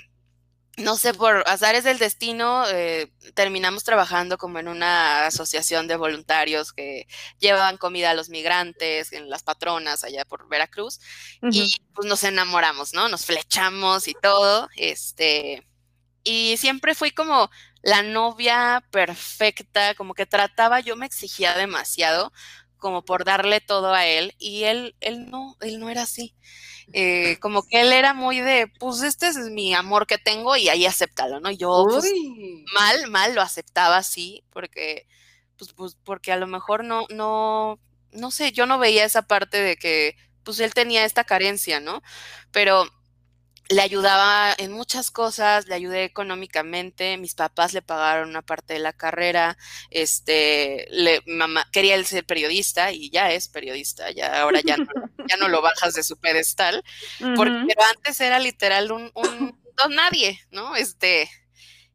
no sé, por azares del destino, eh, terminamos trabajando como en una asociación de voluntarios que llevaban comida a los migrantes, en las patronas allá por Veracruz, y pues nos enamoramos, ¿no? Nos flechamos y todo, este, y siempre fui como la novia perfecta, como que trataba, yo me exigía demasiado como por darle todo a él y él, él no, él no era así. Eh, como que él era muy de, pues este es mi amor que tengo y ahí acéptalo, ¿no? Yo pues, mal, mal lo aceptaba así porque, pues, pues, porque a lo mejor no, no, no sé, yo no veía esa parte de que, pues él tenía esta carencia, ¿no? Pero le ayudaba en muchas cosas, le ayudé económicamente, mis papás le pagaron una parte de la carrera, este, le, mamá, quería él ser periodista y ya es periodista, ya ahora ya no, ya no lo bajas de su pedestal, porque, pero antes era literal un, un don nadie, ¿no? Este,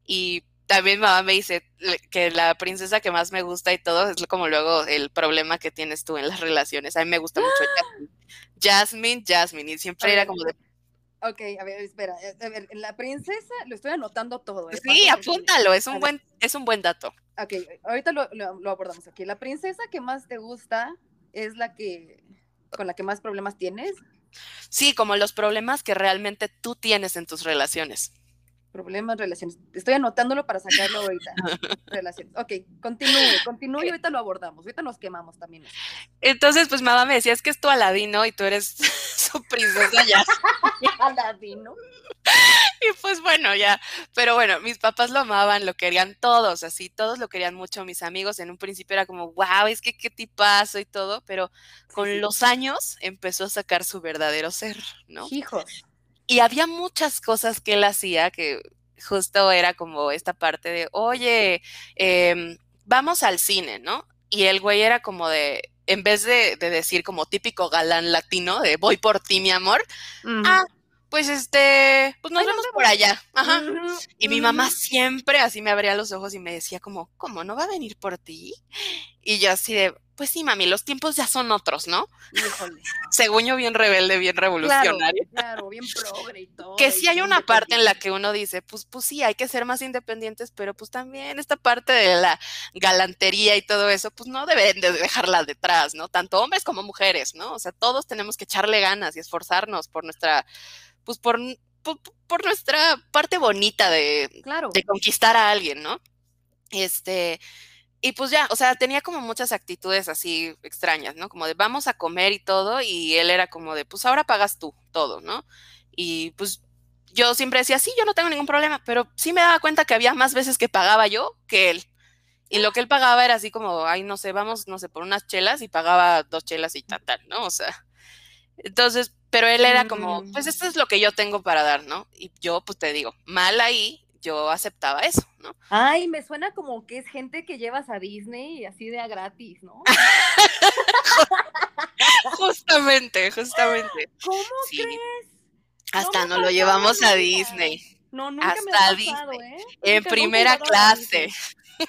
y también mamá me dice que la princesa que más me gusta y todo es como luego el problema que tienes tú en las relaciones. A mí me gusta mucho Jasmine. Jasmine, Jasmine, y siempre era como de, Ok, a ver, espera. Eh, a ver, la princesa, lo estoy anotando todo. ¿eh? Sí, apúntalo, es un, buen, es un buen dato. Ok, ahorita lo, lo, abordamos aquí. La princesa que más te gusta es la que, con la que más problemas tienes. Sí, como los problemas que realmente tú tienes en tus relaciones. Problemas, relaciones. Estoy anotándolo para sacarlo ahorita. relaciones. Ok, continúe, continúe y ahorita lo abordamos. Ahorita nos quemamos también. Entonces, pues mamá me decía, es que es tu Aladino y tú eres su princesa ya. Aladino. Y pues bueno, ya. Pero bueno, mis papás lo amaban, lo querían todos, así, todos lo querían mucho. Mis amigos en un principio era como, wow, es que qué tipazo y todo, pero con los años empezó a sacar su verdadero ser, ¿no? Hijos y había muchas cosas que él hacía que justo era como esta parte de, oye, em, vamos al cine, ¿no? Y el güey era como de, en vez de, decir como típico galán latino, de voy por ti, mi amor, ah, pues este, pues nos vemos por allá. Ajá. Y mi mamá siempre así me abría los ojos y me decía como, ¿cómo no va a venir por ti? Y yo así de, pues sí, mami, los tiempos ya son otros, ¿no? Híjole. Según yo, bien rebelde, bien revolucionario. Claro, bien progre y todo. Que sí hay una parte en la que uno dice, pues, pues sí, hay que ser más independientes, pero pues también esta parte de la galantería y todo eso, pues no deben de dejarla detrás, ¿no? Tanto hombres como mujeres, ¿no? O sea, todos tenemos que echarle ganas y esforzarnos por nuestra, pues por, por, nuestra parte bonita de, de conquistar a alguien, ¿no? Este, y pues ya, o sea, tenía como muchas actitudes así extrañas, ¿no? Como de vamos a comer y todo, y él era como de, pues ahora pagas tú todo, ¿no? Y pues yo siempre decía, sí, yo no tengo ningún problema, pero sí me daba cuenta que había más veces que pagaba yo que él. Y lo que él pagaba era así como, ay, no sé, vamos, no sé, por unas chelas y pagaba dos chelas y tal, tal, ¿no? O sea, entonces, pero él era como, pues mm. esto es lo que yo tengo para dar, ¿no? Y yo, pues te digo, mal ahí, yo aceptaba eso, ¿no? Ay, me suena como que es gente que llevas a Disney y así de a gratis, ¿no? justamente, justamente. ¿Cómo crees? Hasta no nos lo llevamos a Disney. No, nunca Hasta me ha pasado, ¿eh? En primera clase.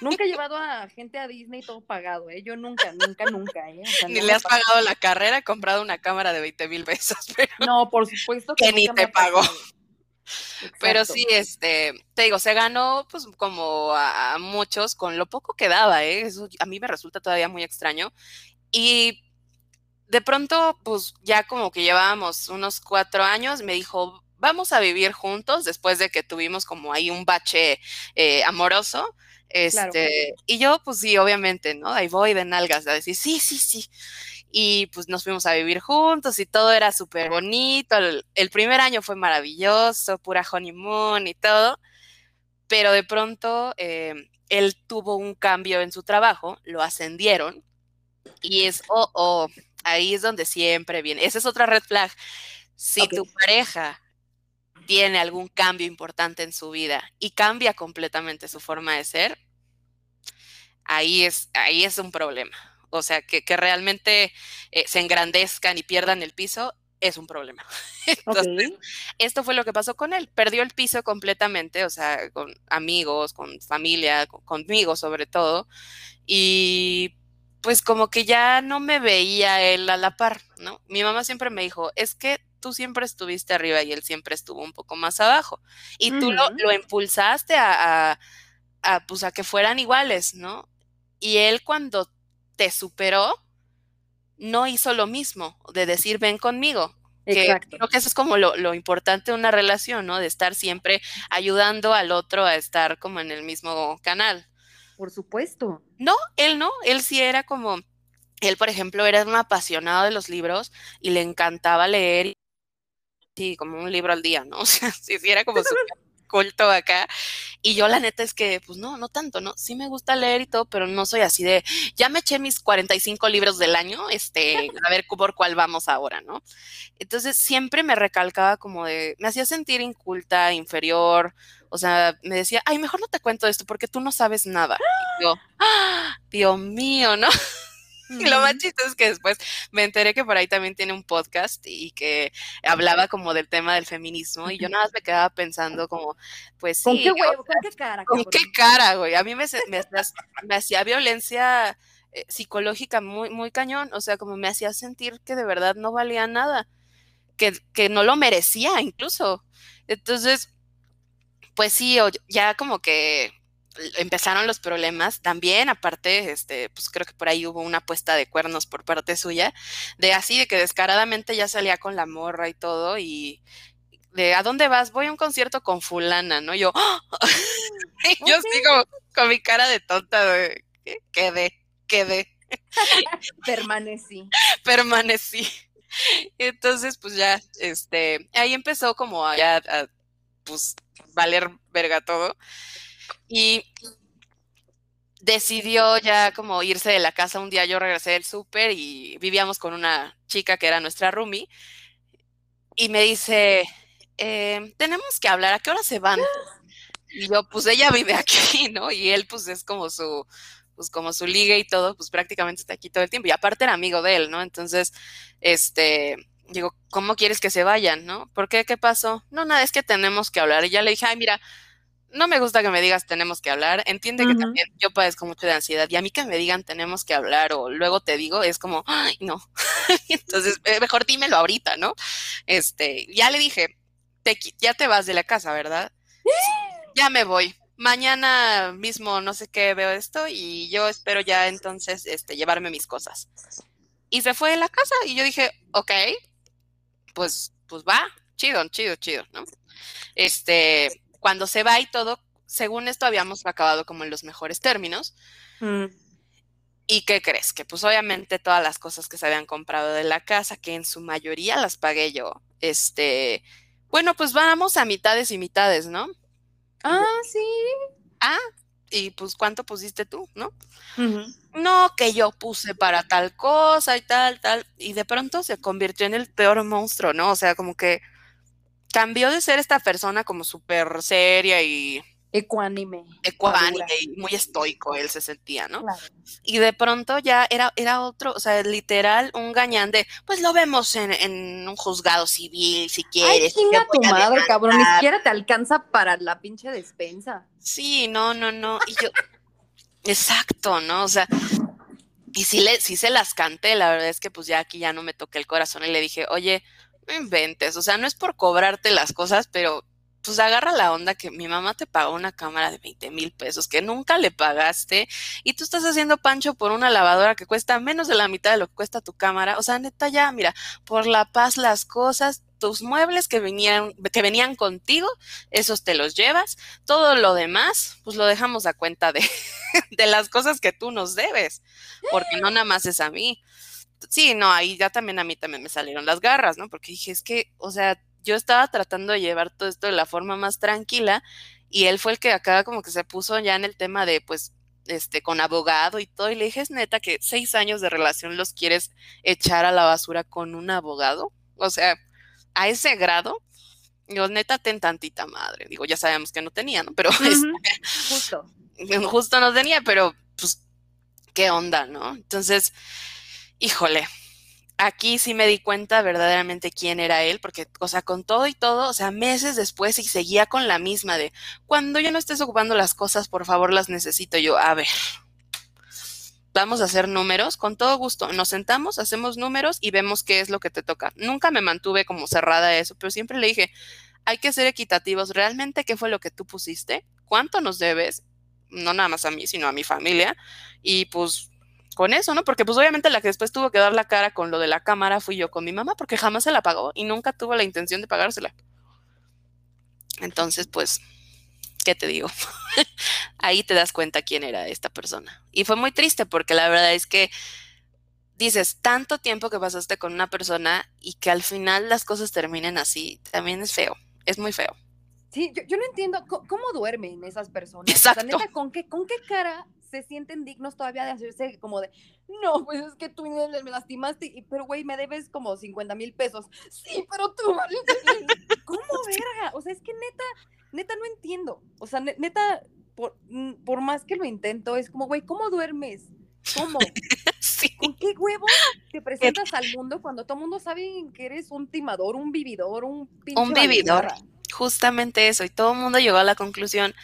Nunca he llevado a gente a Disney todo pagado, ¿eh? Yo nunca, nunca, nunca, ¿eh? ni le has pagado la carrera, comprado una cámara de 20 mil pesos. Pero no, por supuesto que, que ni te pagó. Pero sí, este, te digo, se ganó pues como a, muchos con lo poco que daba, ¿eh? Eso a mí me resulta todavía muy extraño. Y de pronto, pues ya como que llevábamos unos cuatro años, me dijo, vamos a vivir juntos después de que tuvimos como ahí un bache eh, amoroso. Este, y yo, pues sí, obviamente, ¿no? Ahí voy de nalgas a decir, sí, sí, sí y pues nos fuimos a vivir juntos y todo era súper bonito. El, primer año fue maravilloso, pura honeymoon y todo, pero de pronto eh, él tuvo un cambio en su trabajo, lo ascendieron y es, oh, oh, ahí es donde siempre viene. Esa es otra red flag. Si tu pareja tiene algún cambio importante en su vida y cambia completamente su forma de ser, ahí es, ahí es un problema o sea, que, realmente eh, se engrandezcan y pierdan el piso, es un problema. Entonces, esto fue lo que pasó con él. Perdió el piso completamente, o sea, con amigos, con familia, conmigo sobre todo. Y pues como que ya no me veía él a la par, ¿no? Mi mamá siempre me dijo, es que tú siempre estuviste arriba y él siempre estuvo un poco más abajo. Y tú lo, lo impulsaste a, a, a, pues, a que fueran iguales, ¿no? Y él cuando te superó, no hizo lo mismo, de decir ven conmigo. Exacto. creo que eso es como lo, importante de una relación, ¿no? De estar siempre ayudando al otro a estar como en el mismo canal. Por supuesto. No, él no, él sí era como, él por ejemplo era un apasionado de los libros y le encantaba leer, sí, como un libro al día, ¿no? O sea, sí, sí era como su culto acá. Y yo la neta es que, pues no, no tanto, ¿no? Sí me gusta leer y todo, pero no soy así de, ya me eché mis 45 libros del año, este, a ver por cuál vamos ahora, ¿no? Entonces siempre me recalcaba como de, me hacía sentir inculta, inferior, o sea, me decía, ay, mejor no te cuento esto porque tú no sabes nada. Y yo, ¡Ah! Dios mío, ¿no? Y lo más chistoso es que después me enteré que por ahí también tiene un podcast y que hablaba como del tema del feminismo y yo nada más me quedaba pensando como, pues sí. ¿Con qué? ¿Con qué cara? ¿Con qué cara, güey? A mí me, me, hacía violencia eh, psicológica muy, muy cañón, o sea, como me hacía sentir que de verdad no valía nada, que, que no lo merecía incluso. Entonces, pues sí, ya como que empezaron los problemas también, aparte, este, pues creo que por ahí hubo una puesta de cuernos por parte suya, de así, de que descaradamente ya salía con la morra y todo, y de ¿a dónde vas? Voy a un concierto con fulana, ¿no? Yo, yo sigo con mi cara de tonta, de, quedé, quedé. Permanecí. Permanecí. Entonces, pues ya, este, ahí empezó como a, ya, a pues, valer verga todo. Y decidió ya como irse de la casa. Un día yo regresé del súper y vivíamos con una chica que era nuestra roomie. Y me dice, em, tenemos que hablar, ¿a qué hora se van? Y yo, pues ella vive aquí, ¿no? Y él, pues es como su, pues como su liga y todo, pues prácticamente está aquí todo el tiempo. Y aparte era amigo de él, ¿no? Entonces, este, digo, ¿cómo quieres que se vayan, no? ¿Por qué? ¿Qué pasó? No, nada, es que tenemos que hablar. Y ya le dije, ay, mira, no me gusta que me digas tenemos que hablar. Entiende que también yo padezco mucho de ansiedad y a mí que me digan tenemos que hablar o luego te digo es como, ay, no. Entonces, eh, mejor dímelo ahorita, ¿no? Este, ya le dije, te, ya te vas de la casa, ¿verdad? ya me voy. Mañana mismo no sé qué veo esto y yo espero ya entonces este, llevarme mis cosas. Y se fue de la casa y yo dije, ok, pues, pues va, chido, chido, chido, ¿no? Este, cuando se va y todo, según esto habíamos acabado como en los mejores términos. Mm. ¿Y qué crees? Que pues obviamente todas las cosas que se habían comprado de la casa, que en su mayoría las pagué yo, este, bueno, pues vamos a mitades y mitades, ¿no? Ah, sí. Ah, y pues cuánto pusiste tú, ¿no? No, que yo puse para tal cosa y tal, tal, y de pronto se convirtió en el peor monstruo, ¿no? O sea, como que cambió de ser esta persona como súper seria y... Ecuánime. Ecuánime y muy estoico él se sentía, ¿no? Y de pronto ya era, era otro, o sea, literal, un gañán de, pues lo vemos en, un juzgado civil, si quieres. Ay, chinga tu madre, cabrón, ni siquiera te alcanza para la pinche despensa. Sí, no, no, no, y yo, exacto, ¿no? O sea, y sí, le, sí se las canté, la verdad es que pues ya aquí ya no me toqué el corazón y le dije, oye, no inventes, o sea, no es por cobrarte las cosas, pero pues agarra la onda que mi mamá te pagó una cámara de 20 mil pesos que nunca le pagaste y tú estás haciendo pancho por una lavadora que cuesta menos de la mitad de lo que cuesta tu cámara. O sea, neta, ya, mira, por la paz las cosas, tus muebles que venían, que venían contigo, esos te los llevas. Todo lo demás, pues lo dejamos a cuenta de, de las cosas que tú nos debes, porque no nada más es a mí sí, no, ahí ya también a mí también me salieron las garras, ¿no? Porque dije, es que, o sea, yo estaba tratando de llevar todo esto de la forma más tranquila y él fue el que acá como que se puso ya en el tema de, pues, este, con abogado y todo, y le dije, es neta que seis años de relación los quieres echar a la basura con un abogado, o sea, a ese grado, digo, neta, ten tantita madre, digo, ya sabemos que no tenía, ¿no? Pero este, justo. Justo no tenía, pero pues, ¿qué onda, no? Entonces, híjole, aquí sí me di cuenta verdaderamente quién era él, porque, o sea, con todo y todo, o sea, meses después y seguía con la misma de, cuando yo no estés ocupando las cosas, por favor, las necesito yo. A ver, vamos a hacer números, con todo gusto. Nos sentamos, hacemos números y vemos qué es lo que te toca. Nunca me mantuve como cerrada a eso, pero siempre le dije, hay que ser equitativos. ¿Realmente qué fue lo que tú pusiste? ¿Cuánto nos debes? No nada más a mí, sino a mi familia. Y pues con eso, ¿no? Porque pues obviamente la que después tuvo que dar la cara con lo de la cámara fui yo con mi mamá porque jamás se la pagó y nunca tuvo la intención de pagársela. Entonces, pues, ¿qué te digo? Ahí te das cuenta quién era esta persona. Y fue muy triste porque la verdad es que dices, tanto tiempo que pasaste con una persona y que al final las cosas terminen así, también es feo, es muy feo. Sí, yo, no entiendo cómo, duermen esas personas. Exacto. ¿con qué, ¿con qué cara se sienten dignos todavía de hacerse como de, no, pues es que tú me lastimaste, pero güey, me debes como 50 mil pesos. Sí, pero tú, ¿cómo verga? O sea, es que neta, neta no entiendo. O sea, neta, por, mm, por más que lo intento, es como, güey, ¿cómo duermes? ¿Cómo? ¿Con qué huevo te presentas al mundo cuando todo el mundo sabe que eres un timador, un vividor, un pinche Un vividor, justamente eso, y todo el mundo llegó a la conclusión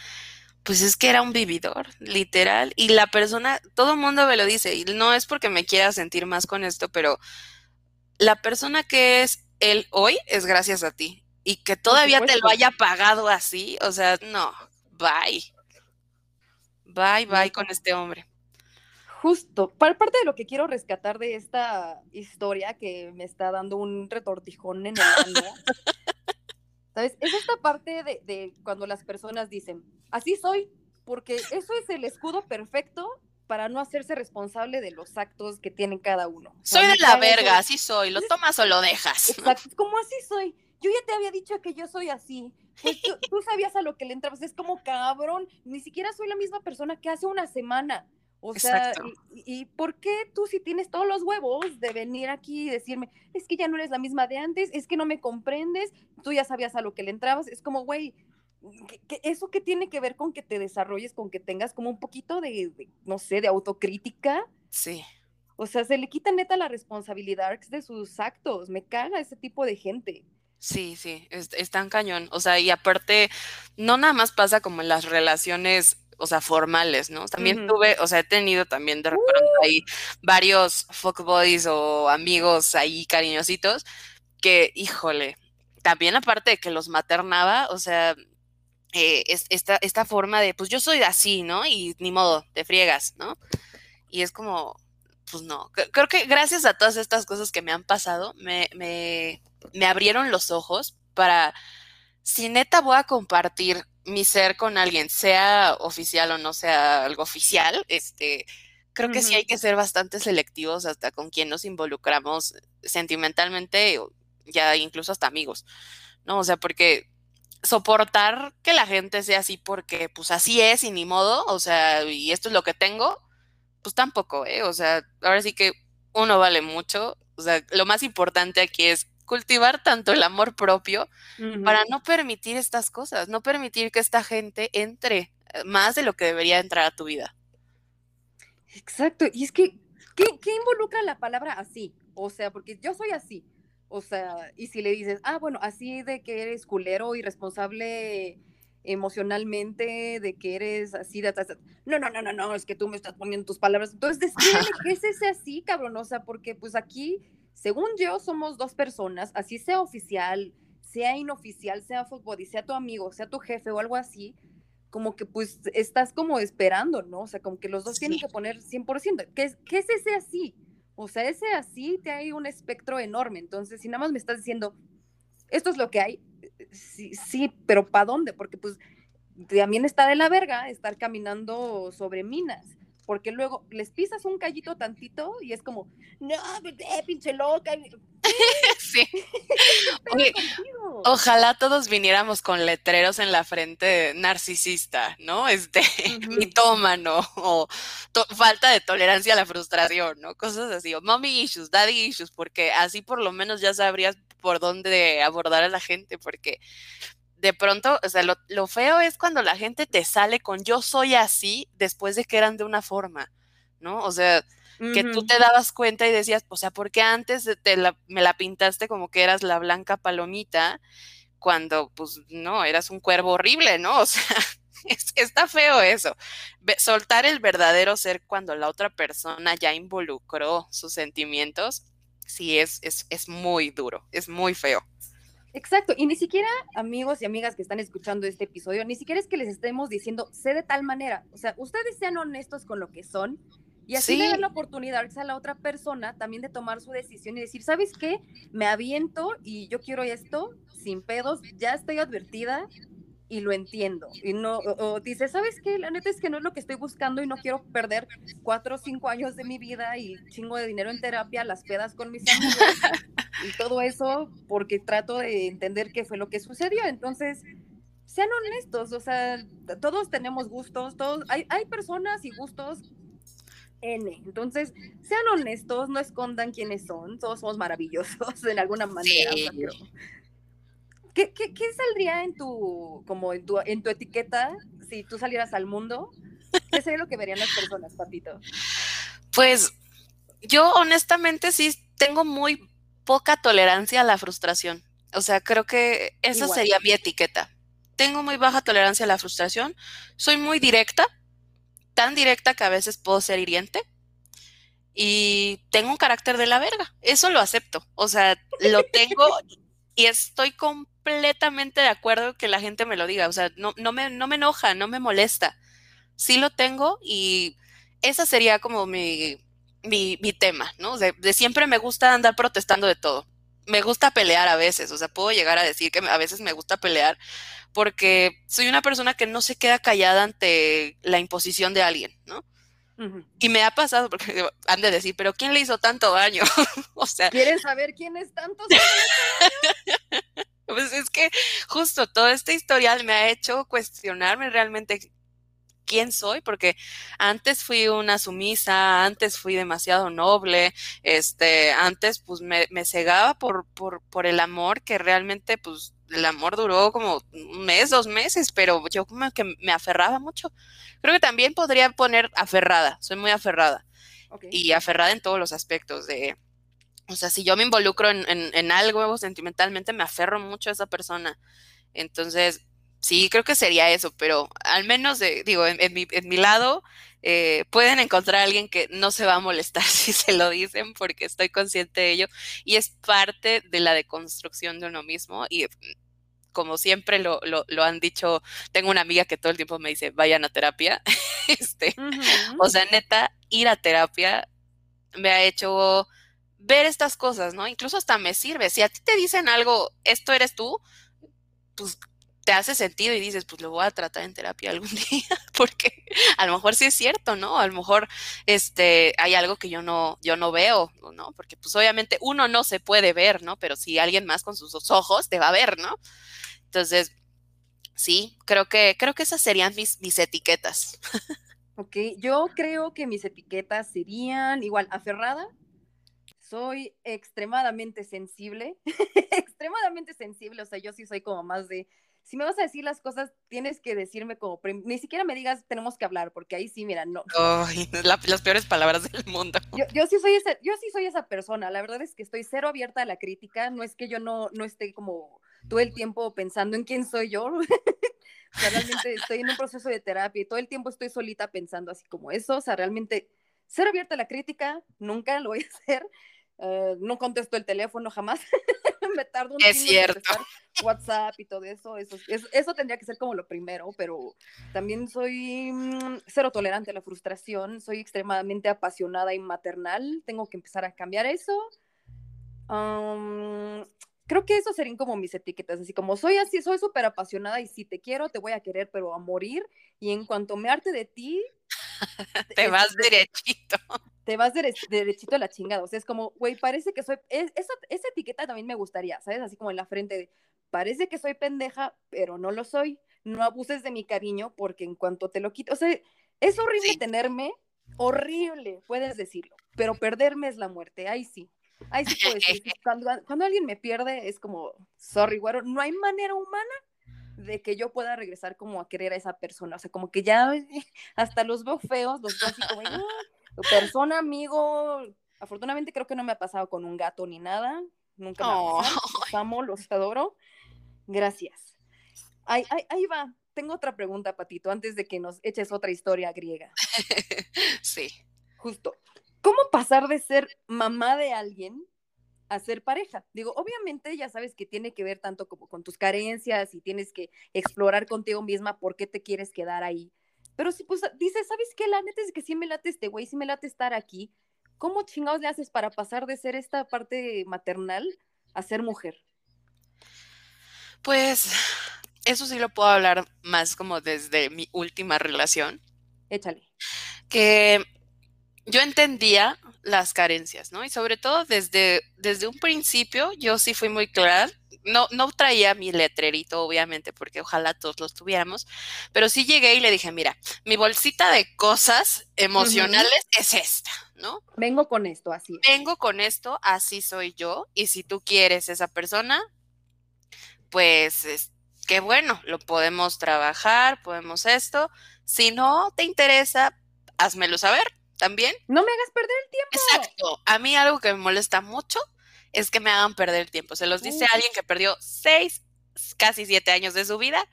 pues es que era un vividor, literal. Y la persona, todo el mundo me lo dice, y no es porque me quiera sentir más con esto, pero la persona que es él hoy es gracias a ti. Y que todavía te lo haya pagado así, o sea, no, bye. Bye, bye con este hombre. Justo, parte de lo que quiero rescatar de esta historia que me está dando un retortijón en el alma ¿Sabes? Es esta parte de, cuando las personas dicen, así soy, porque eso es el escudo perfecto para no hacerse responsable de los actos que tienen cada uno. Soy de la verga, así soy, lo tomas o lo dejas. Exacto, como así soy. Yo ya te había dicho que yo soy así. Pues tú, sabías a lo que le entrabas. Es como cabrón, ni siquiera soy la misma persona que hace una semana. O sea, y, y, por qué tú si tienes todos los huevos de venir aquí y decirme, es que ya no eres la misma de antes, es que no me comprendes, tú ya sabías a lo que le entrabas? Es como, güey, ¿eso qué tiene que ver con que te desarrolles, con que tengas como un poquito de, no sé, de autocrítica? Sí. O sea, se le quita neta la responsabilidad de sus actos. Me caga ese tipo de gente. Sí, sí, es, es, tan cañón. O sea, y aparte, no nada más pasa como en las relaciones, o sea, formales, ¿no? También tuve, o sea, he tenido también de repente uh. ahí varios fuckboys o amigos ahí cariñositos que, híjole, también aparte de que los maternaba, o sea, eh, es, esta, esta forma de, pues yo soy así, ¿no? Y ni modo, te friegas, ¿no? Y es como, pues no, creo que gracias a todas estas cosas que me han pasado, me, me, me abrieron los ojos para, si neta voy a compartir mi ser con alguien, sea oficial o no sea algo oficial, este, creo que sí hay que ser bastante selectivos hasta con quién nos involucramos sentimentalmente, ya incluso hasta amigos, ¿no? O sea, porque soportar que la gente sea así porque pues así es y ni modo, o sea, y esto es lo que tengo, pues tampoco, ¿eh? O sea, ahora sí que uno vale mucho. O sea, lo más importante aquí es cultivar tanto el amor propio para no permitir estas cosas, no permitir que esta gente entre eh, más de lo que debería entrar a tu vida. Exacto, y es que, ¿qué, ¿qué, involucra la palabra así? O sea, porque yo soy así, o sea, y si le dices, ah, bueno, así de que eres culero, irresponsable, emocionalmente, de que eres así, de, no, no, no, no, no, es que tú me estás poniendo tus palabras. Entonces, descríbeme qué es ese así, cabrón, o sea, porque pues aquí, según yo, somos dos personas, así sea oficial, sea inoficial, sea fútbol, sea tu amigo, sea tu jefe o algo así, como que pues estás como esperando, ¿no? O sea, como que los dos tienen que poner 100%. ¿Qué es, ¿Qué es ese así? O sea, ese así te hay un espectro enorme. Entonces, si nada más me estás diciendo, esto es lo que hay, sí, sí, pero ¿para dónde? Porque pues también está de la verga estar caminando sobre minas, porque luego les pisas un callito tantito y es como, no, eh, pinche loca. sí. ojalá todos viniéramos con letreros en la frente narcisista, ¿no? Este, mitómano, o falta de tolerancia a la frustración, ¿no? Cosas así, o mommy issues, daddy issues, porque así por lo menos ya sabrías por dónde abordar a la gente, porque de pronto, o sea, lo, feo es cuando la gente te sale con yo soy así después de que eran de una forma, ¿no? O sea, que tú te dabas cuenta y decías, o sea, ¿por qué antes te me la pintaste como que eras la blanca palomita cuando, pues, no, eras un cuervo horrible, ¿no? O sea, está feo eso. soltar el verdadero ser cuando la otra persona ya involucró sus sentimientos sí es, es, es muy duro, es muy feo. Exacto, y ni siquiera amigos y amigas que están escuchando este episodio, ni siquiera es que les estemos diciendo, sé de tal manera, o sea, ustedes sean honestos con lo que son y así le dan la oportunidad a la otra persona también de tomar su decisión y decir, ¿sabes qué? Me aviento y yo quiero esto sin pedos, ya estoy advertida, y lo entiendo. Y no, o, dice, ¿sabes qué? La neta es que no es lo que estoy buscando y no quiero perder cuatro o cinco años de mi vida y chingo de dinero en terapia, las pedas con mis amigos y todo eso porque trato de entender qué fue lo que sucedió. Entonces, sean honestos, o sea, todos tenemos gustos, todos, hay, hay personas y gustos N. Entonces, sean honestos, no escondan quiénes son, todos somos maravillosos en alguna manera. ¿Qué, saldría en tu, como en tu, en tu etiqueta si tú salieras al mundo? ¿Qué sería lo que verían las personas, Patito? Pues yo honestamente sí tengo muy poca tolerancia a la frustración. O sea, creo que esa sería mi etiqueta. Tengo muy baja tolerancia a la frustración. Soy muy directa, tan directa que a veces puedo ser hiriente. Y tengo un carácter de la verga. Eso lo acepto. O sea, lo tengo y estoy con completamente de acuerdo que la gente me lo diga, o sea, no, no, me, no me enoja, no me molesta. Sí lo tengo y esa sería como mi, mi, tema, ¿no? De, siempre me gusta andar protestando de todo. Me gusta pelear a veces, o sea, puedo llegar a decir que a veces me gusta pelear porque soy una persona que no se queda callada ante la imposición de alguien, ¿no? Y me ha pasado, porque han de decir, pero ¿quién le hizo tanto daño? o sea. ¿Quieren saber quién es tanto? Pues es que justo todo este historial me ha hecho cuestionarme realmente quién soy, porque antes fui una sumisa, antes fui demasiado noble, este, antes pues me, me cegaba por, por, por el amor que realmente pues el amor duró como un mes, dos meses, pero yo como que me aferraba mucho. Creo que también podría poner aferrada, soy muy aferrada. Y aferrada en todos los aspectos de O sea, si yo me involucro en, en, algo sentimentalmente, me aferro mucho a esa persona. Entonces, sí, creo que sería eso, pero al menos, digo, en, mi, en mi lado, eh, pueden encontrar a alguien que no se va a molestar si se lo dicen porque estoy consciente de ello y es parte de la deconstrucción de uno mismo y como siempre lo, lo, han dicho, tengo una amiga que todo el tiempo me dice, vayan a terapia. este, O sea, neta, ir a terapia me ha hecho ver estas cosas, ¿no? Incluso hasta me sirve. Si a ti te dicen algo, esto eres tú, pues te hace sentido y dices, pues lo voy a tratar en terapia algún día, porque a lo mejor sí es cierto, ¿no? A lo mejor este hay algo que yo no yo no veo, ¿no? Porque pues obviamente uno no se puede ver, ¿no? Pero si alguien más con sus ojos te va a ver, ¿no? Entonces, sí, creo que creo que esas serían mis mis etiquetas. Ok, yo creo que mis etiquetas serían igual aferrada, soy extremadamente sensible, extremadamente sensible, o sea, yo sí soy como más de, si me vas a decir las cosas, tienes que decirme como, ni siquiera me digas, tenemos que hablar, porque ahí sí, mira, no. Ay, las peores palabras del mundo. Yo, sí soy esa, yo sí soy esa persona, la verdad es que estoy cero abierta a la crítica, no es que yo no, no esté como todo el tiempo pensando en quién soy yo. o sea, realmente estoy en un proceso de terapia y todo el tiempo estoy solita pensando así como eso, o sea, realmente cero abierta a la crítica, nunca lo voy a hacer. Eh, no contesto el teléfono jamás. me tardo un es cierto. WhatsApp y todo eso. Eso, eso. tendría que ser como lo primero, pero también soy mm, cero tolerante a la frustración. Soy extremadamente apasionada y maternal. Tengo que empezar a cambiar eso. creo que eso serían como mis etiquetas, así como soy así, soy súper apasionada y si te quiero, te voy a querer, pero a morir. Y en cuanto me arte de ti, te vas derechito te vas derechito a la chingada. O sea, es como, güey, parece que soy. esa, esa etiqueta también me gustaría, ¿sabes? Así como en la frente de, parece que soy pendeja, pero no lo soy. No abuses de mi cariño porque en cuanto te lo quito. O sea, es horrible tenerme, horrible, puedes decirlo, pero perderme es la muerte. Ahí sí. Ahí sí puedes decir. Cuando, cuando alguien me pierde, es como, sorry, güero, no hay manera humana de que yo pueda regresar como a querer a esa persona. O sea, como que ya hasta los veo feos, los veo así como, persona, amigo, afortunadamente creo que no me ha pasado con un gato ni nada. Nunca me ha pasado. Los amo, los adoro. Gracias. Ahí, ahí, va. Tengo otra pregunta, Patito, antes de que nos eches otra historia griega. sí. Justo. ¿Cómo pasar de ser mamá de alguien a ser pareja? Digo, obviamente ya sabes que tiene que ver tanto como con tus carencias y tienes que explorar contigo misma por qué te quieres quedar ahí pero si pues dices, ¿sabes qué? La neta es que sí me late este güey, sí me late estar aquí. ¿Cómo chingados le haces para pasar de ser esta parte maternal a ser mujer? Pues eso sí lo puedo hablar más como desde mi última relación. Échale. Que yo entendía las carencias, ¿no? Y sobre todo desde, desde un principio yo sí fui muy clara no, no traía mi letrerito, obviamente, porque ojalá todos los tuviéramos, pero sí llegué y le dije, mira, mi bolsita de cosas emocionales es esta, ¿no? Vengo con esto, así. Vengo con esto, así soy yo, y si tú quieres esa persona, pues es, qué bueno, lo podemos trabajar, podemos esto. Si no te interesa, házmelo saber también. No me hagas perder el tiempo. Exacto. A mí algo que me molesta mucho es que me hagan perder el tiempo. Se los dice alguien que perdió seis, casi siete años de su vida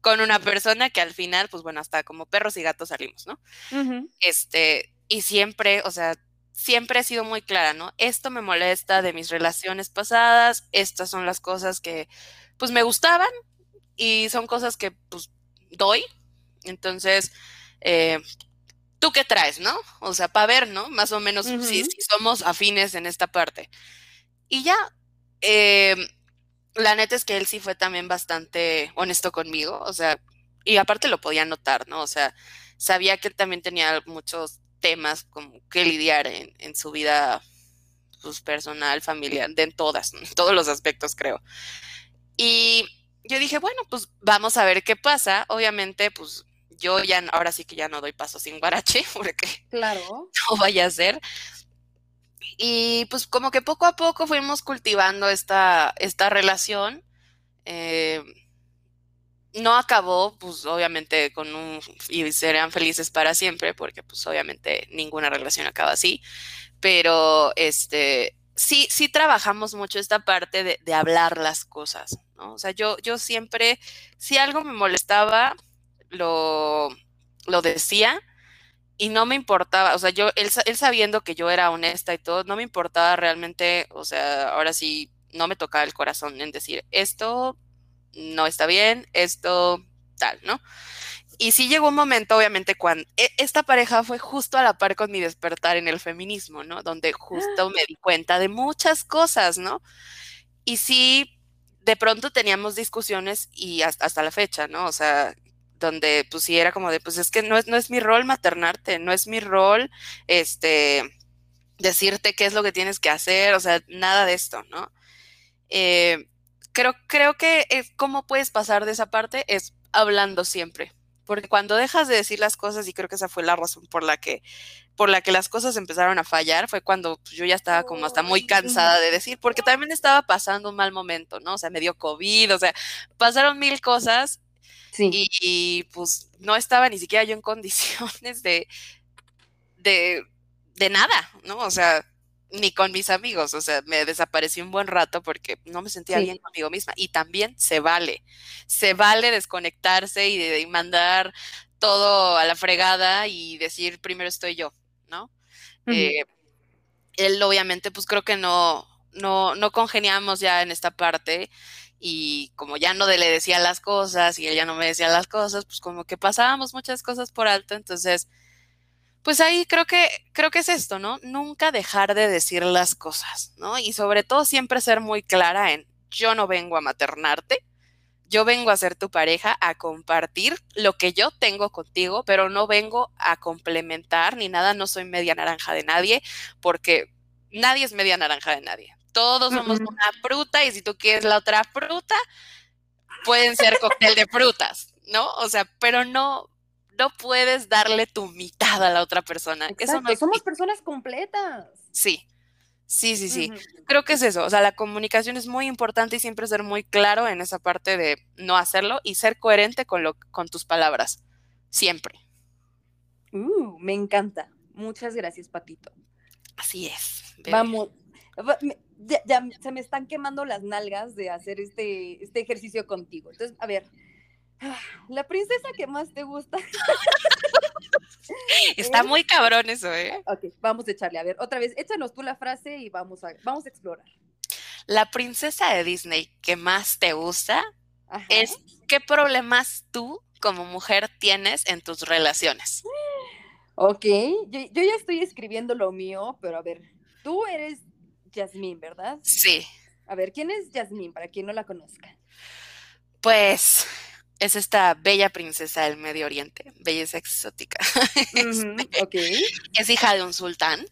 con una persona que al final, pues bueno, hasta como perros y gatos salimos, ¿no? Este, y siempre, o sea, siempre he sido muy clara, ¿no? Esto me molesta de mis relaciones pasadas, estas son las cosas que, pues me gustaban y son cosas que, pues, doy. Entonces, eh, ¿tú qué traes, no? O sea, para ver, ¿no? Más o menos si, si, somos afines en esta parte. Y ya, eh, la neta es que él sí fue también bastante honesto conmigo, o sea, y aparte lo podía notar, ¿no? O sea, sabía que él también tenía muchos temas como que lidiar en, en su vida pues, personal, familiar, de en todas, en todos los aspectos, creo. Y yo dije, bueno, pues vamos a ver qué pasa. Obviamente, pues yo ya, ahora sí que ya no doy paso sin guarache, porque claro. no vaya a ser. Y pues como que poco a poco fuimos cultivando esta, esta relación. Eh, no acabó, pues obviamente con un y serán felices para siempre, porque pues obviamente ninguna relación acaba así, pero este sí, sí trabajamos mucho esta parte de, de, hablar las cosas, ¿no? O sea, yo, yo siempre, si algo me molestaba, lo, lo decía y no me importaba, o sea, yo, él, él sabiendo que yo era honesta y todo, no me importaba realmente, o sea, ahora sí, no me tocaba el corazón en decir, esto no está bien, esto tal, ¿no? Y sí llegó un momento, obviamente, cuando e, esta pareja fue justo a la par con mi despertar en el feminismo, ¿no? Donde justo me di cuenta de muchas cosas, ¿no? Y sí, de pronto teníamos discusiones y hasta, hasta la fecha, ¿no? O sea, donde pues sí era como de, pues es que no es, no es mi rol maternarte, no es mi rol, este, decirte qué es lo que tienes que hacer, o sea, nada de esto, ¿no? Eh, creo, creo que es, cómo puedes pasar de esa parte es hablando siempre, porque cuando dejas de decir las cosas, y creo que esa fue la razón por la que, por la que las cosas empezaron a fallar, fue cuando pues, yo ya estaba como hasta muy cansada de decir, porque también estaba pasando un mal momento, ¿no? O sea, me dio COVID, o sea, pasaron mil cosas y, y, pues no estaba ni siquiera yo en condiciones de, de, de nada, ¿no? O sea, ni con mis amigos, o sea, me desaparecí un buen rato porque no me sentía bien conmigo misma. Y también se vale, se vale desconectarse y, de, mandar todo a la fregada y decir, primero estoy yo, ¿no? eh, él obviamente, pues creo que no, no, no congeniamos ya en esta parte y como ya no le decía las cosas y él ya no me decía las cosas, pues como que pasábamos muchas cosas por alto, entonces pues ahí creo que, creo que es esto, ¿no? Nunca dejar de decir las cosas, ¿no? Y sobre todo siempre ser muy clara en, yo no vengo a maternarte, yo vengo a ser tu pareja, a compartir lo que yo tengo contigo, pero no vengo a complementar ni nada, no soy media naranja de nadie, porque nadie es media naranja de nadie. Todos somos una fruta y si tú quieres la otra fruta, pueden ser cóctel de frutas, ¿no? O sea, pero no, no puedes darle tu mitad a la otra persona. Eso no somos personas completas. Sí, sí, sí, sí. Creo que es eso. O sea, la comunicación es muy importante y siempre ser muy claro en esa parte de no hacerlo y ser coherente con, lo, con tus palabras. Siempre. Uh, me encanta. Muchas gracias, Patito. Así es. Vamos. Ya, se me están quemando las nalgas de hacer este, este ejercicio contigo. Entonces, a ver, La princesa que más te gusta. Está muy cabrón eso, ¿eh? Ok, vamos a echarle. A ver, otra vez, échanos tú la frase y vamos a, vamos a explorar. La princesa de Disney que más te gusta es qué problemas tú como mujer tienes en tus relaciones. Ok, yo, yo ya estoy escribiendo lo mío, pero a ver, tú eres Jasmine, ¿verdad? Sí. A ver, ¿quién es Jasmine para quien no la conozca? Pues es esta bella princesa del Medio Oriente, belleza exótica. Este, es hija de un sultán.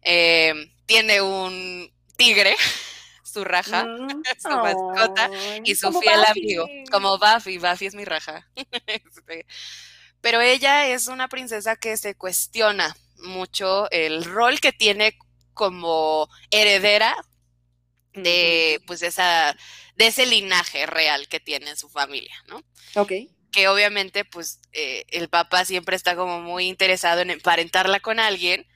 Em, tiene un tigre, su raja, mm, su mascota, y su fiel amigo, como Buffy. Buffy es mi raja. Este, pero ella es una princesa que se cuestiona mucho el rol que tiene como heredera de pues esa de ese linaje real que tiene su familia, ¿no? Ok. Que obviamente, pues, eh, el papá siempre está como muy interesado en emparentarla con alguien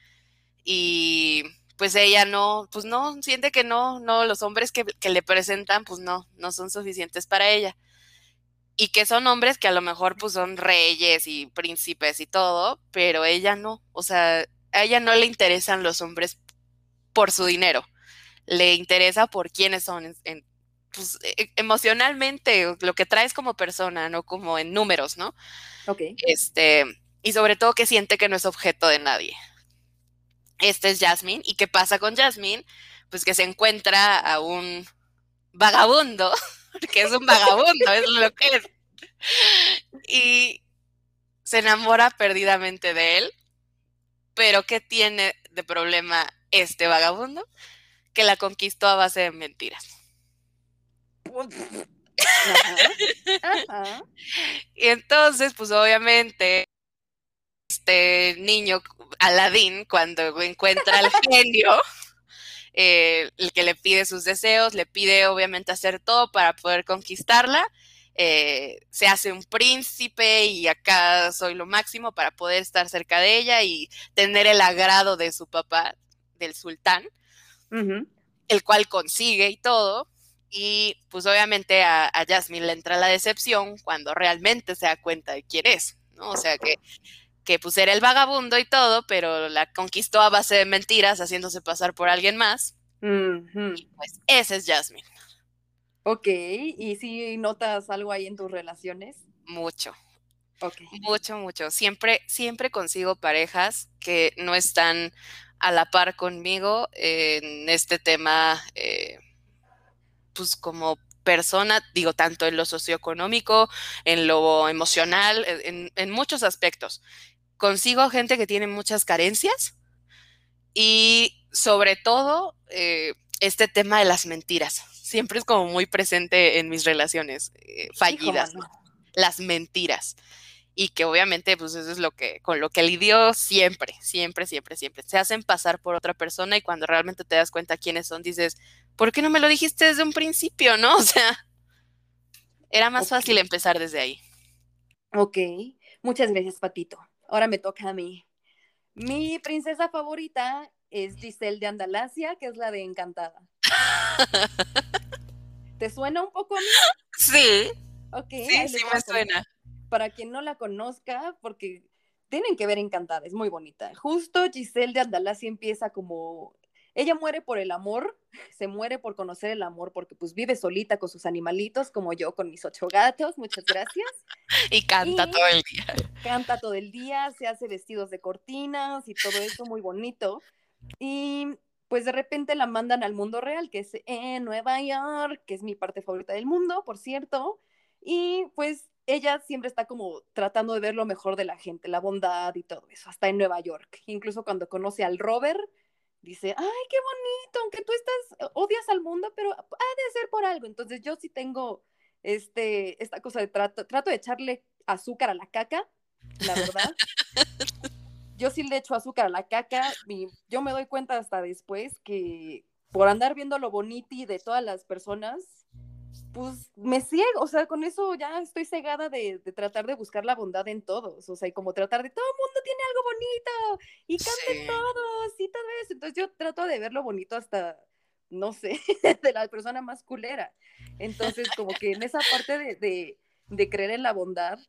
y pues ella no, pues no, siente que no, no, los hombres que, que le presentan, pues no, no son suficientes para ella. Y que son hombres que a lo mejor pues son reyes y príncipes y todo, pero ella no, o sea, a ella no le interesan los hombres por su dinero, le interesa por quiénes son en, pues, e, emocionalmente, lo que traes como persona, no como en números, ¿no? Ok. Este, y sobre todo que siente que no es objeto de nadie. Este es Jasmine. ¿Y qué pasa con Jasmine? Pues que se encuentra a un vagabundo, que es un vagabundo, es lo que es. Y se enamora perdidamente de él. Pero ¿qué tiene de problema este vagabundo? Que la conquistó a base de mentiras. Y entonces, pues obviamente, este niño, Aladín, cuando encuentra al genio, eh, el que le pide sus deseos, le pide obviamente hacer todo para poder conquistarla. Eh, se hace un príncipe y acá soy lo máximo para poder estar cerca de ella y tener el agrado de su papá. Del sultán, el cual consigue y todo. Y pues obviamente a, a Jasmine le entra la decepción cuando realmente se da cuenta de quién es, ¿no? O sea que, que pues era el vagabundo y todo, pero la conquistó a base de mentiras, haciéndose pasar por alguien más. Y pues ese es Jasmine. Ok, ¿y si notas algo ahí en tus relaciones? Mucho. Mucho, mucho. Siempre, siempre consigo parejas que no están a la par conmigo en este tema, eh, pues como persona, digo, tanto en lo socioeconómico, en lo emocional, en, muchos aspectos. Consigo gente que tiene muchas carencias y sobre todo eh, este tema de las mentiras. Siempre es como muy presente en mis relaciones eh, fallidas, las mentiras y que obviamente pues eso es lo que con lo que lidió siempre, siempre, siempre, siempre. Se hacen pasar por otra persona y cuando realmente te das cuenta quiénes son dices, ¿por qué no me lo dijiste desde un principio, no? O sea, era más fácil empezar desde ahí. Ok, muchas gracias, Patito. Ahora me toca a mí. Mi princesa favorita es Giselle de Andalasia, que es la de Encantada. ¿Te suena un poco a mí? Sí. Ok. Sí, sí me suena para quien no la conozca, porque tienen que ver Encantada, es muy bonita. Justo Giselle de Andalasia empieza como, ella muere por el amor, se muere por conocer el amor, porque pues vive solita con sus animalitos, como yo con mis ocho gatos, muchas gracias. y canta todo el día. Canta todo el día, se hace vestidos de cortinas y todo eso muy bonito. Y pues de repente la mandan al mundo real, que es en Nueva York, que es mi parte favorita del mundo, por cierto. Y pues ella siempre está como tratando de ver lo mejor de la gente, la bondad y todo eso, hasta en Nueva York. Incluso cuando conoce al Robert, dice, ay, qué bonito, aunque tú estás, odias al mundo, pero ha de ser por algo. Entonces yo sí tengo este, esta cosa de trato, trato de echarle azúcar a la caca, la verdad. yo sí le echo azúcar a la caca, y yo me doy cuenta hasta después que por andar viendo lo bonito de todas las personas, pues me ciego, o sea, con eso ya estoy cegada de, tratar de buscar la bondad en todos, o sea, y como tratar de todo el mundo tiene algo bonito y canten todos y todo eso. Entonces yo trato de ver lo bonito hasta, no sé, de la persona más culera. Entonces, como que en esa parte de, de, creer en la bondad,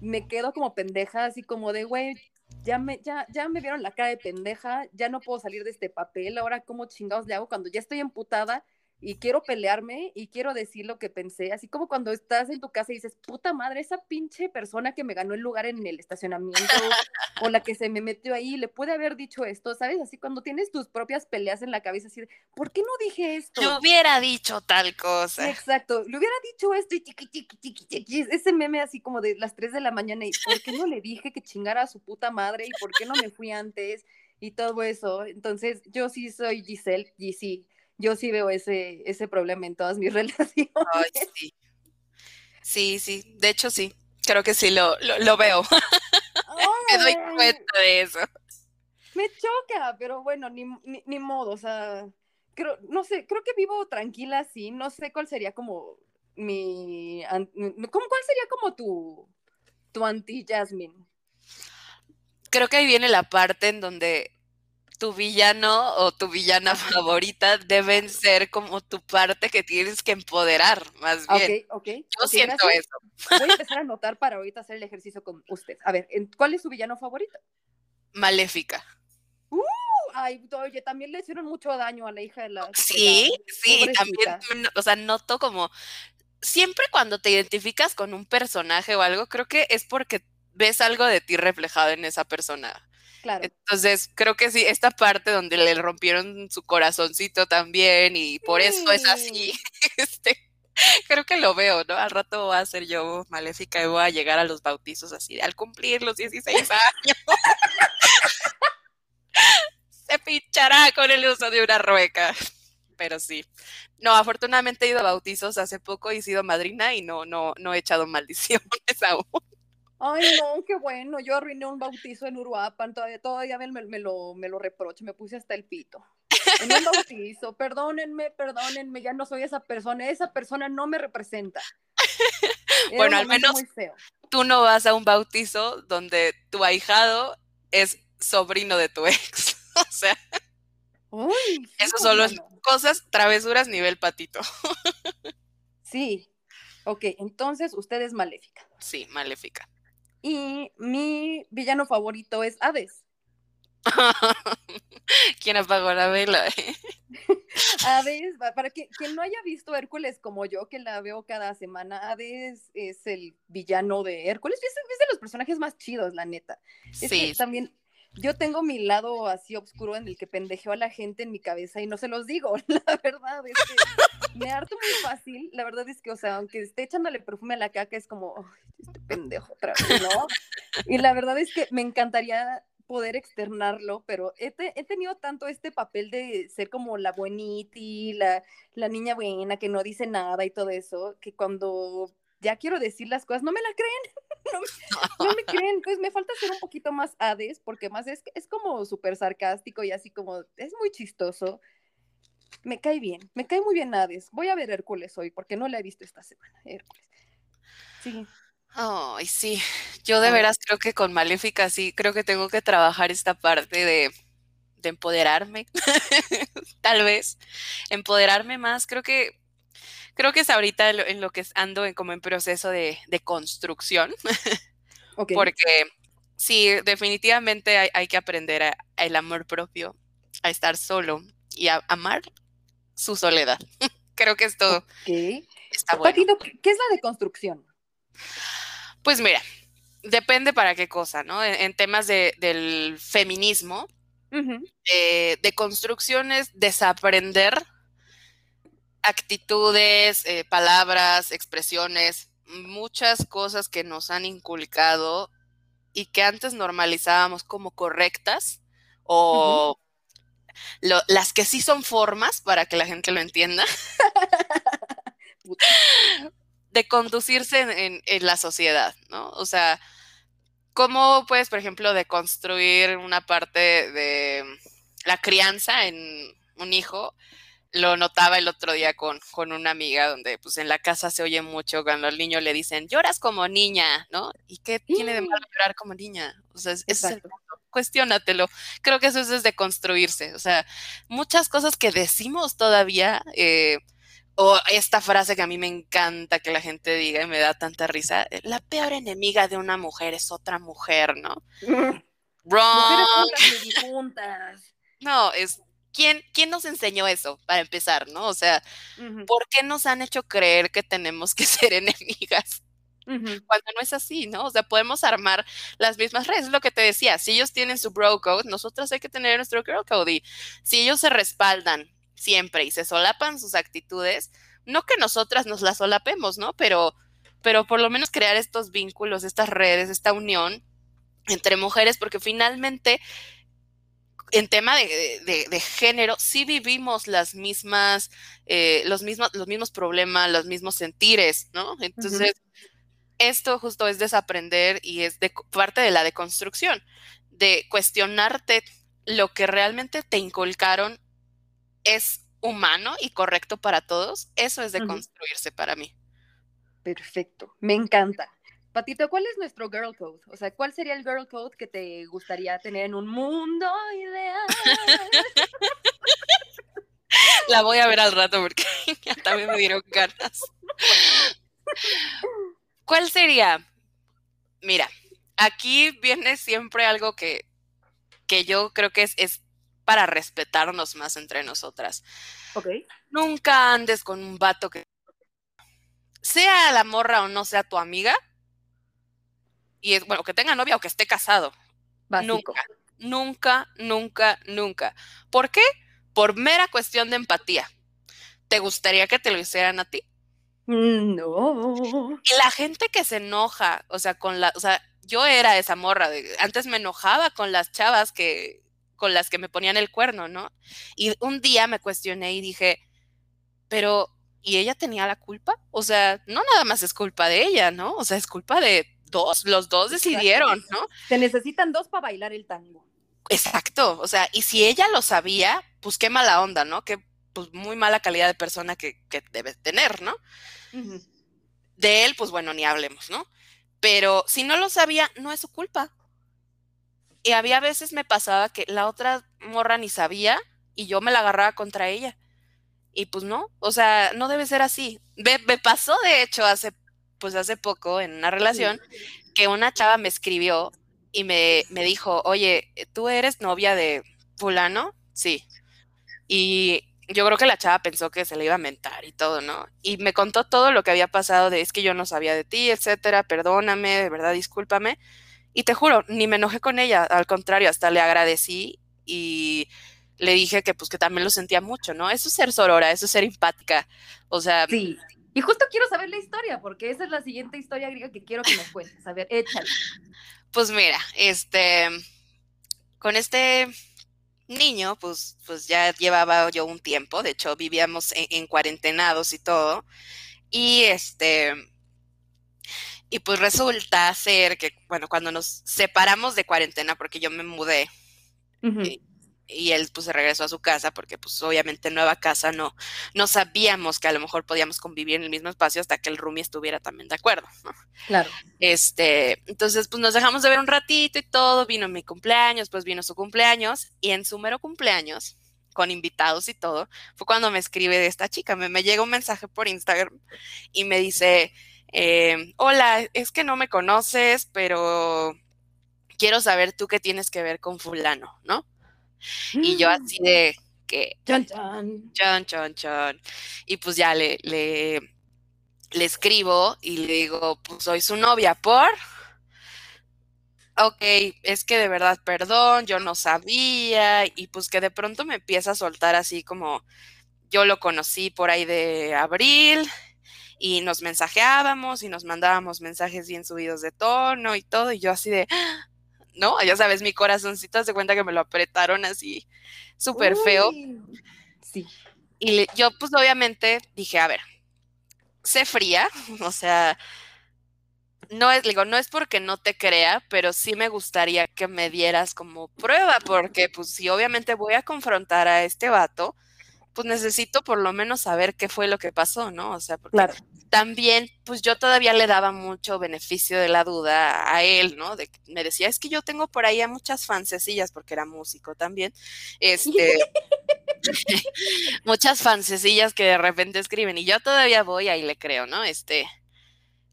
me quedo como pendeja, así como de, güey, ya me, ya, ya me vieron la cara de pendeja, ya no puedo salir de este papel, ahora cómo chingados le hago cuando ya estoy emputada y quiero pelearme y quiero decir lo que pensé, así como cuando estás en tu casa y dices, puta madre, esa pinche persona que me ganó el lugar en el estacionamiento o la que se me metió ahí, le puede haber dicho esto, ¿sabes? Así cuando tienes tus propias peleas en la cabeza, así de, ¿por qué no dije esto? Yo hubiera dicho tal cosa. Exacto, le hubiera dicho esto y tiqui, tiqui, tiqui, tiqui, ese meme así como de las 3 de la mañana y ¿por qué no le dije que chingara a su puta madre y por qué no me fui antes? Y todo eso. Entonces, yo sí soy Giselle, y sí, yo sí veo ese, ese problema en todas mis relaciones. sí. sí, sí, de hecho sí, creo que sí lo, lo, veo. Me doy cuenta de eso. Me choca, pero bueno, ni, ni, modo, o sea, creo, no sé, creo que vivo tranquila así, no sé cuál sería como mi, ¿cómo, ¿cuál sería como tu, tu anti-Jasmine? Creo que ahí viene la parte en donde tu villano o tu villana favorita deben ser como tu parte que tienes que empoderar, más bien. Ok, ok. Yo siento eso. Voy a empezar a anotar para ahorita hacer el ejercicio con usted. A ver, ¿cuál es su villano favorito? Maléfica. Uh, ay, oye, también le hicieron mucho daño a la hija de la. Sí, sí, también, o sea, noto como. Siempre cuando te identificas con un personaje o algo, creo que es porque ves algo de ti reflejado en esa persona. Entonces, creo que sí, esta parte donde le rompieron su corazoncito también y por eso es así, este, creo que lo veo, ¿no? Al rato voy a ser yo maléfica y voy a llegar a los bautizos así, al cumplir los 16 años. se pinchará con el uso de una rueca. Pero sí. No, afortunadamente he ido a bautizos hace poco y he sido madrina y no, no, no he echado maldiciones aún. Ay, no, qué bueno. Yo arruiné un bautizo en Uruapan, todavía, todavía me, lo, me lo reprocho, me puse hasta el pito. En un bautizo, perdónenme, perdónenme, ya no soy esa persona, esa persona no me representa. bueno, al menos tú no vas a un bautizo donde tu ahijado es sobrino de tu ex. o sea. Uy, Eso solo es cosas, travesuras nivel patito. sí. Ok, entonces usted es maléfica. Sí, maléfica. Y mi villano favorito es Hades. ¿Quién apagó la vela? Hades, para que, quien no haya visto Hércules como yo, que la veo cada semana, Hades es el villano de Hércules, es, de los personajes más chidos, la neta. sí. también yo tengo mi lado así oscuro en el que pendejeo a la gente en mi cabeza y no se los digo, la verdad es que me harto muy fácil, la verdad es que, o sea, aunque esté echándole perfume a la caca, es como, este pendejo otra vez, ¿no? Y la verdad es que me encantaría poder externarlo, pero he, tenido tanto este papel de ser como la buenita la, la niña buena que no dice nada y todo eso, que cuando ya quiero decir las cosas, no me la creen, no, me creen, pues me falta ser un poquito más Hades, porque más es, es como súper sarcástico y así como, es muy chistoso. Me cae bien, me cae muy bien Hades. Voy a ver Hércules hoy, porque no la he visto esta semana, Hércules. Sí. Ay, sí. Yo de veras creo que con Maléfica sí, creo que tengo que trabajar esta parte de, de empoderarme, tal vez, empoderarme más. Creo que creo que es ahorita en lo que ando en, como en proceso de, construcción, porque sí, definitivamente hay, que aprender el amor propio, a estar solo y a amar su soledad. creo que esto está bueno. ¿Qué es la de construcción? Pues mira, depende para qué cosa, ¿no? En, temas del feminismo, eh, de construcciones, desaprender actitudes, eh, palabras, expresiones, muchas cosas que nos han inculcado y que antes normalizábamos como correctas o las que sí son formas para que la gente lo entienda, de conducirse en, la sociedad, ¿no? O sea, ¿cómo puedes, por ejemplo, deconstruir una parte de la crianza en un hijo? Lo notaba el otro día con, con una amiga donde pues en la casa se oye mucho cuando al niño le dicen, lloras como niña, ¿no? ¿Y qué tiene de malo llorar como niña? O sea, es, el Cuestiónatelo. Creo que eso es desde construirse. O sea, muchas cosas que decimos todavía, eh, o esta frase que a mí me encanta que la gente diga y me da tanta risa, eh, la peor enemiga de una mujer es otra mujer, ¿no? Wrong. No, es ¿quién, nos enseñó eso para empezar, no? O sea, ¿por qué nos han hecho creer que tenemos que ser enemigas? Cuando no es así, ¿no? O sea, podemos armar las mismas redes. Es lo que te decía. Si ellos tienen su bro code, nosotros hay que tener nuestro girl code. Y si ellos se respaldan siempre y se solapan sus actitudes, no que nosotras nos las solapemos, ¿no? Pero, pero por lo menos crear estos vínculos, estas redes, esta unión entre mujeres, porque finalmente en tema de, género, sí vivimos las mismas, eh, los, mismos, los mismos problemas, los mismos sentires, ¿no? Entonces, esto justo es desaprender y es de, parte de la deconstrucción, de cuestionarte lo que realmente te inculcaron es humano y correcto para todos, eso es de construirse para mí. Perfecto, me encanta. Patito, ¿cuál es nuestro girl code? O sea, ¿cuál sería el girl code que te gustaría tener en un mundo ideal? La voy a ver al rato porque también me dieron ganas. ¿Cuál sería? Mira, aquí viene siempre algo que, que yo creo que es, es para respetarnos más entre nosotras. Ok. Nunca andes con un vato que sea la morra o no sea tu amiga, y es, bueno, que tenga novia o que esté casado. Nunca, nunca, nunca, nunca. ¿Por qué? Por mera cuestión de empatía. ¿Te gustaría que te lo hicieran a ti? Mm, no. Y la gente que se enoja, o sea, con la, o sea, yo era esa morra, de, antes me enojaba con las chavas que, con las que me ponían el cuerno, ¿no? Y un día me cuestioné y dije, pero, ¿y ella tenía la culpa? O sea, no nada más es culpa de ella, ¿no? O sea, es culpa de dos, los dos decidieron, ¿no? Se necesitan dos para bailar el tango. Exacto, o sea, y si ella lo sabía, pues qué mala onda, ¿no? Qué pues muy mala calidad de persona que, que debe tener, ¿no? De él, pues bueno, ni hablemos, ¿no? Pero si no lo sabía, no es su culpa. Y había veces me pasaba que la otra morra ni sabía y yo me la agarraba contra ella. Y pues no, o sea, no debe ser así. Me, pasó, de hecho, hace, pues hace poco en una relación, que una chava me escribió y me, me dijo, oye, ¿tú eres novia de fulano? Sí. Y yo creo que la chava pensó que se le iba a mentar y todo, ¿no? Y me contó todo lo que había pasado de es que yo no sabía de ti, etcétera, perdóname, de verdad, discúlpame. Y te juro, ni me enojé con ella, al contrario, hasta le agradecí y le dije que pues que también lo sentía mucho, ¿no? Eso es ser sorora, eso es ser empática. O sea, sí. Y justo quiero saber la historia, porque esa es la siguiente historia griega que quiero que me cuentes. A ver, échale. Pues mira, este, con este niño, pues, pues ya llevaba yo un tiempo, de hecho vivíamos en, cuarentenados y todo, y este, y pues resulta ser que, bueno, cuando nos separamos de cuarentena, porque yo me mudé, y él pues se regresó a su casa porque pues obviamente nueva casa no, no sabíamos que a lo mejor podíamos convivir en el mismo espacio hasta que el roomie estuviera también de acuerdo. Claro. Este, entonces pues nos dejamos de ver un ratito y todo, vino mi cumpleaños, pues vino su cumpleaños y en su mero cumpleaños con invitados y todo, fue cuando me escribe de esta chica, me, me llega un mensaje por Instagram y me dice, eh, hola, es que no me conoces, pero quiero saber tú qué tienes que ver con fulano, ¿no? Y yo mm. así de que... Chan. Chan, chan, chan. Y pues ya le, le, le escribo y le digo, pues soy su novia, ¿por? ok, es que de verdad, perdón, yo no sabía, y pues que de pronto me empieza a soltar así como yo lo conocí por ahí de abril y nos mensajeábamos y nos mandábamos mensajes bien subidos de tono y todo, y yo así de, ¿no? Ya sabes, mi corazoncito se cuenta que me lo apretaron así súper feo. Sí. Y yo pues obviamente dije, a ver, sé fría, o sea, no es, digo, no es porque no te crea, pero sí me gustaría que me dieras como prueba, porque pues si obviamente voy a confrontar a este vato, pues necesito por lo menos saber qué fue lo que pasó, ¿no? O sea, porque claro también, pues yo todavía le daba mucho beneficio de la duda a él, ¿no? De, me decía, es que yo tengo por ahí a muchas fancecillas, porque era músico también, este, muchas fancecillas que de repente escriben, y yo todavía voy ahí le creo, ¿no? Este,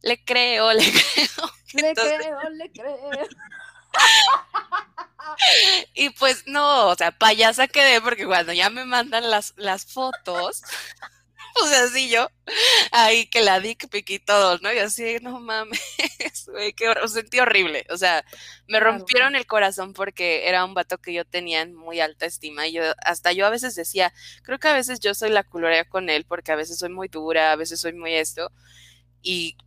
le creo, le creo. Le creo, le creo. y pues no, o sea, payasa quedé porque cuando ya me mandan las, las fotos, pues así yo, ahí que la dick pic y todo, ¿no? Y así, no mames, güey, que sentí horrible. O sea, me rompieron el corazón porque era un vato que yo tenía en muy alta estima. Y yo, hasta yo a veces decía, creo que a veces yo soy la culorea con él porque a veces soy muy dura, a veces soy muy esto. Y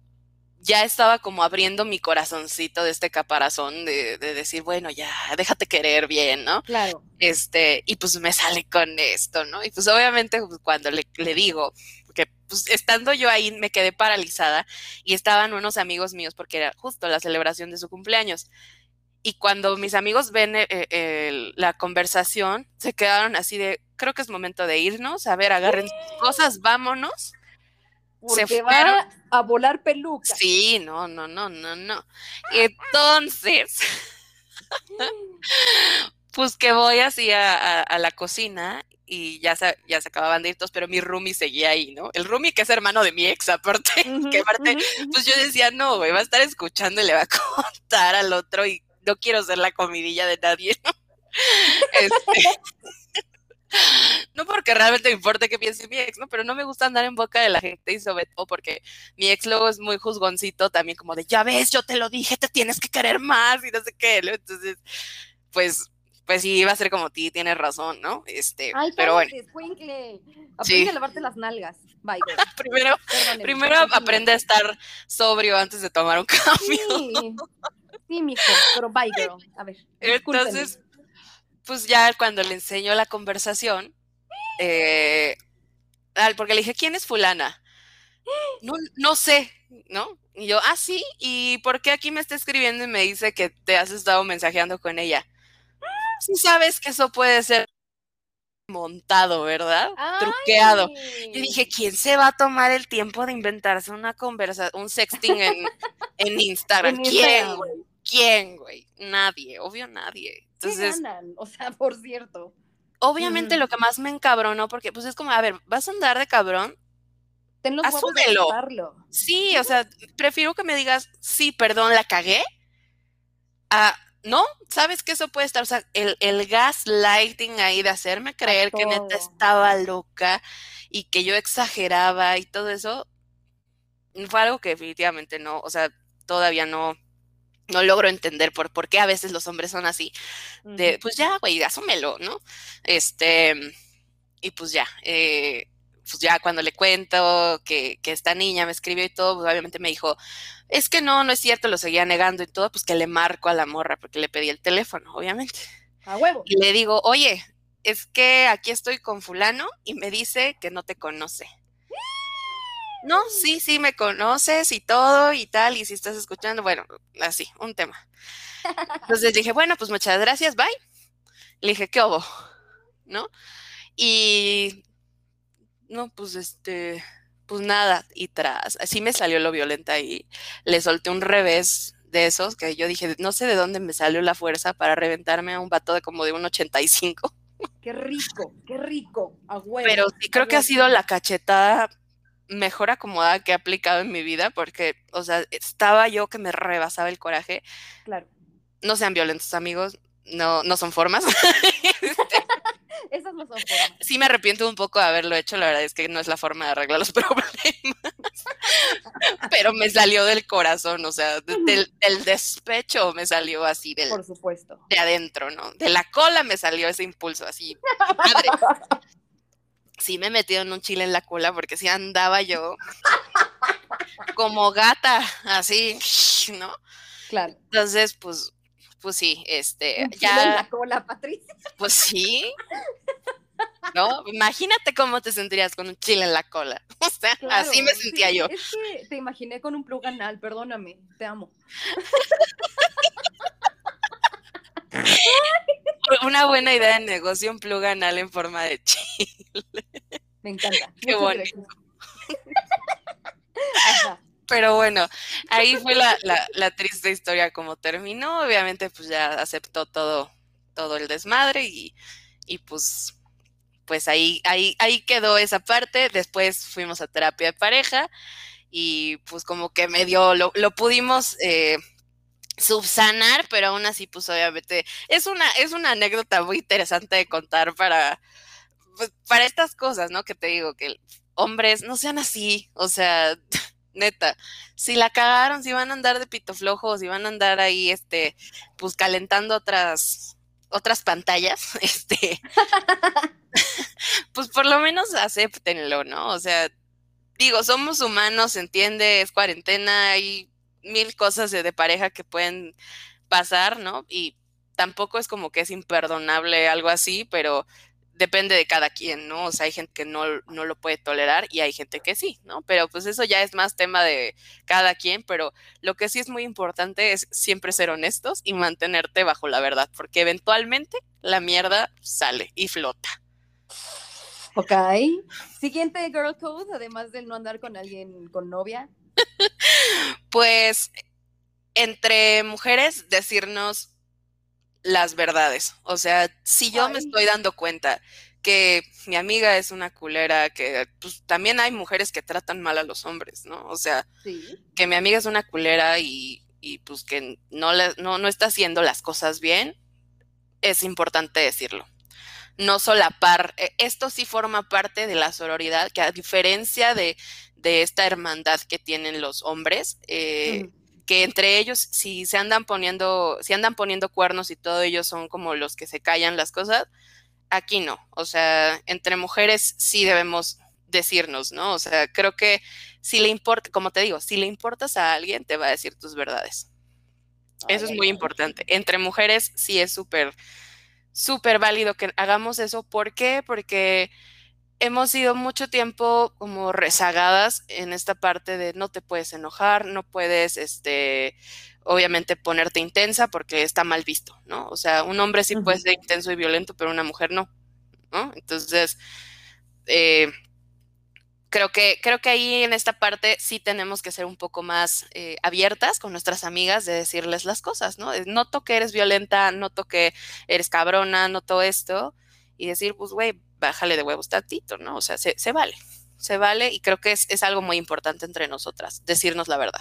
ya estaba como abriendo mi corazoncito de este caparazón de, decir, bueno, ya, déjate querer bien, ¿no? Claro. Este, y pues me sale con esto, ¿no? Y pues obviamente pues, cuando le, le digo, que pues estando yo ahí me quedé paralizada y estaban unos amigos míos porque era justo la celebración de su cumpleaños. Y cuando mis amigos ven eh, eh, la conversación, se quedaron así de, creo que es momento de irnos, a ver, agarren cosas, vámonos. Porque se va a volar peluca. Sí, no, no, no, no, no. Entonces, pues que voy así a, la cocina y ya se, ya se acababan de ir todos, pero mi roomie seguía ahí, ¿no? El roomie que es hermano de mi ex, aparte, que aparte, pues yo decía, no, güey, va a estar escuchando y le va a contar al otro y no quiero ser la comidilla de nadie, ¿no? Este, no porque realmente me importe que piense mi ex, ¿no? Pero no me gusta andar en boca de la gente y sobre todo porque mi ex luego es muy juzgoncito también como de, ya ves, yo te lo dije, te tienes que querer más y no sé qué, ¿no? Entonces, pues, pues sí, iba a ser como ti, tienes razón, ¿no? Este, pero bueno. Aprende a lavarte las nalgas. Bye, primero, primero aprende a estar sobrio antes de tomar un cambio. Sí, sí mijo, pero bye, girl. A ver. Entonces, pues ya cuando le enseño la conversación, eh, porque le dije, ¿quién es fulana? No, no sé, ¿no? Y yo, ah, sí, ¿y por qué aquí me está escribiendo y me dice que te has estado mensajeando con ella? Sí sabes que eso puede ser montado, ¿verdad? Truqueado. Yo dije, ¿quién se va a tomar el tiempo de inventarse una conversa, un sexting en, en Instagram? ¿Quién, ¿Quién, güey? Nadie, obvio nadie. Entonces, ganan? O sea, por cierto. obviamente lo que más me encabronó, porque pues es como, a ver, vas a andar de cabrón, Ten los de Asúmelo. aceptarlo. Sí, o sea, prefiero que me digas, sí, perdón, la cagué. A, no, sabes que eso puede estar, o sea, el, el gaslighting ahí de hacerme creer que neta estaba loca y que yo exageraba y todo eso, fue algo que definitivamente no, o sea, todavía no, no logro entender por, por qué a veces los hombres son así. De, pues ya, güey, asúmelo, ¿no? Este, y pues ya, eh, pues ya cuando le cuento que, que esta niña me escribió y todo, pues obviamente me dijo, es que no, no es cierto, lo seguía negando y todo, pues que le marco a la morra porque le pedí el teléfono, obviamente. A huevo. Y le digo, oye, es que aquí estoy con fulano y me dice que no te conoce. No, sí, sí, me conoces y todo y tal, y si estás escuchando, bueno, así, un tema. Entonces dije, bueno, pues muchas gracias, bye. Le dije, ¿qué hubo? ¿No? Y no, pues este, pues nada, y tras, así me salió lo violenta y le solté un revés de esos que yo dije, no sé de dónde me salió la fuerza para reventarme a un vato de como de un 85, Qué rico, qué rico. A huevo. pero sí creo que ha sido la cachetada mejor acomodada que he aplicado en mi vida porque, o sea, estaba yo que me rebasaba el coraje. Claro. No sean violentos, amigos, no, no son formas. Esas no son formas. sí me arrepiento un poco de haberlo hecho, la verdad es que no es la forma de arreglar los problemas, pero me salió del corazón, o sea, de- del, del despecho me salió así del, Por supuesto. de adentro, ¿no? De la cola me salió ese impulso así, madre. Sí me en un chile en la cola porque sí andaba yo como gata, así, ¿no? Claro. Entonces, pues, pues sí, este, Un chile en ya, la cola, Patricia. pues sí. ¿No? Imagínate cómo te sentirías con un chile en la cola. O sea, Claro, así me sí, sentía yo. Es que te imaginé con un plug anal, perdóname, te amo. Una buena idea de negocio, un plug anal en forma de chile. Me encanta. Qué Muchas bonito. Pero bueno, ahí fue la, la, la triste historia como terminó. Obviamente, pues ya aceptó todo, todo el desmadre y, y pues, pues ahí, ahí, ahí quedó esa parte. Después fuimos a terapia de pareja y pues como que medio lo, lo pudimos eh, subsanar, pero aún así, pues obviamente es una, es una anécdota muy interesante de contar para, pues, para estas cosas, ¿no? Que te digo, que hombres no sean así, o sea, neta, si la cagaron, si van a andar de pito flojo, si van a andar ahí, este, pues calentando otras, otras pantallas, este, pues por lo menos acéptenlo, ¿no? O sea, digo, somos humanos, entiende, es cuarentena, hay mil cosas de, pareja que pueden pasar, ¿no? Y tampoco es como que es imperdonable algo así, pero depende de cada quien, ¿no? O sea, hay gente que no, no lo puede tolerar y hay gente que sí, ¿no? Pero pues eso ya es más tema de cada quien, pero lo que sí es muy importante es siempre ser honestos y mantenerte bajo la verdad, porque eventualmente la mierda sale y flota. Ok. Siguiente girl code, además del no andar con alguien con novia. Pues entre mujeres decirnos las verdades. O sea, si yo me estoy dando cuenta que mi amiga es una culera, que pues también hay mujeres que tratan mal a los hombres, ¿no? O sea, Sí. que mi amiga es una culera y, y pues que no, le- no, no está haciendo las cosas bien, es importante decirlo. No solapar, eh, esto sí forma parte de la sororidad, que a diferencia de, de esta hermandad que tienen los hombres, eh, que entre ellos, si se andan poniendo, si andan poniendo cuernos y todo, ellos son como los que se callan las cosas, aquí no. O sea, entre mujeres sí debemos decirnos, ¿no? O sea, creo que si le importa, como te digo, si le importas a alguien, te va a decir tus verdades. Eso es muy ay, ay. importante. Entre mujeres sí es súper, súper válido que hagamos eso. ¿Por qué? Porque hemos sido mucho tiempo como rezagadas en esta parte de no te puedes enojar, no puedes, este, obviamente ponerte intensa porque está mal visto, ¿no? O sea, un hombre sí puede ser intenso y violento, pero una mujer no, ¿no? Entonces, eh, creo que, creo que ahí en esta parte sí tenemos que ser un poco más eh, abiertas con nuestras amigas de decirles las cosas, ¿no? Noto que eres violenta, noto que eres cabrona, noto esto. Y decir, pues, güey, bájale de huevos tantito, ¿no? O sea, se, vale, se vale y creo que es, es algo muy importante entre nosotras, decirnos la verdad.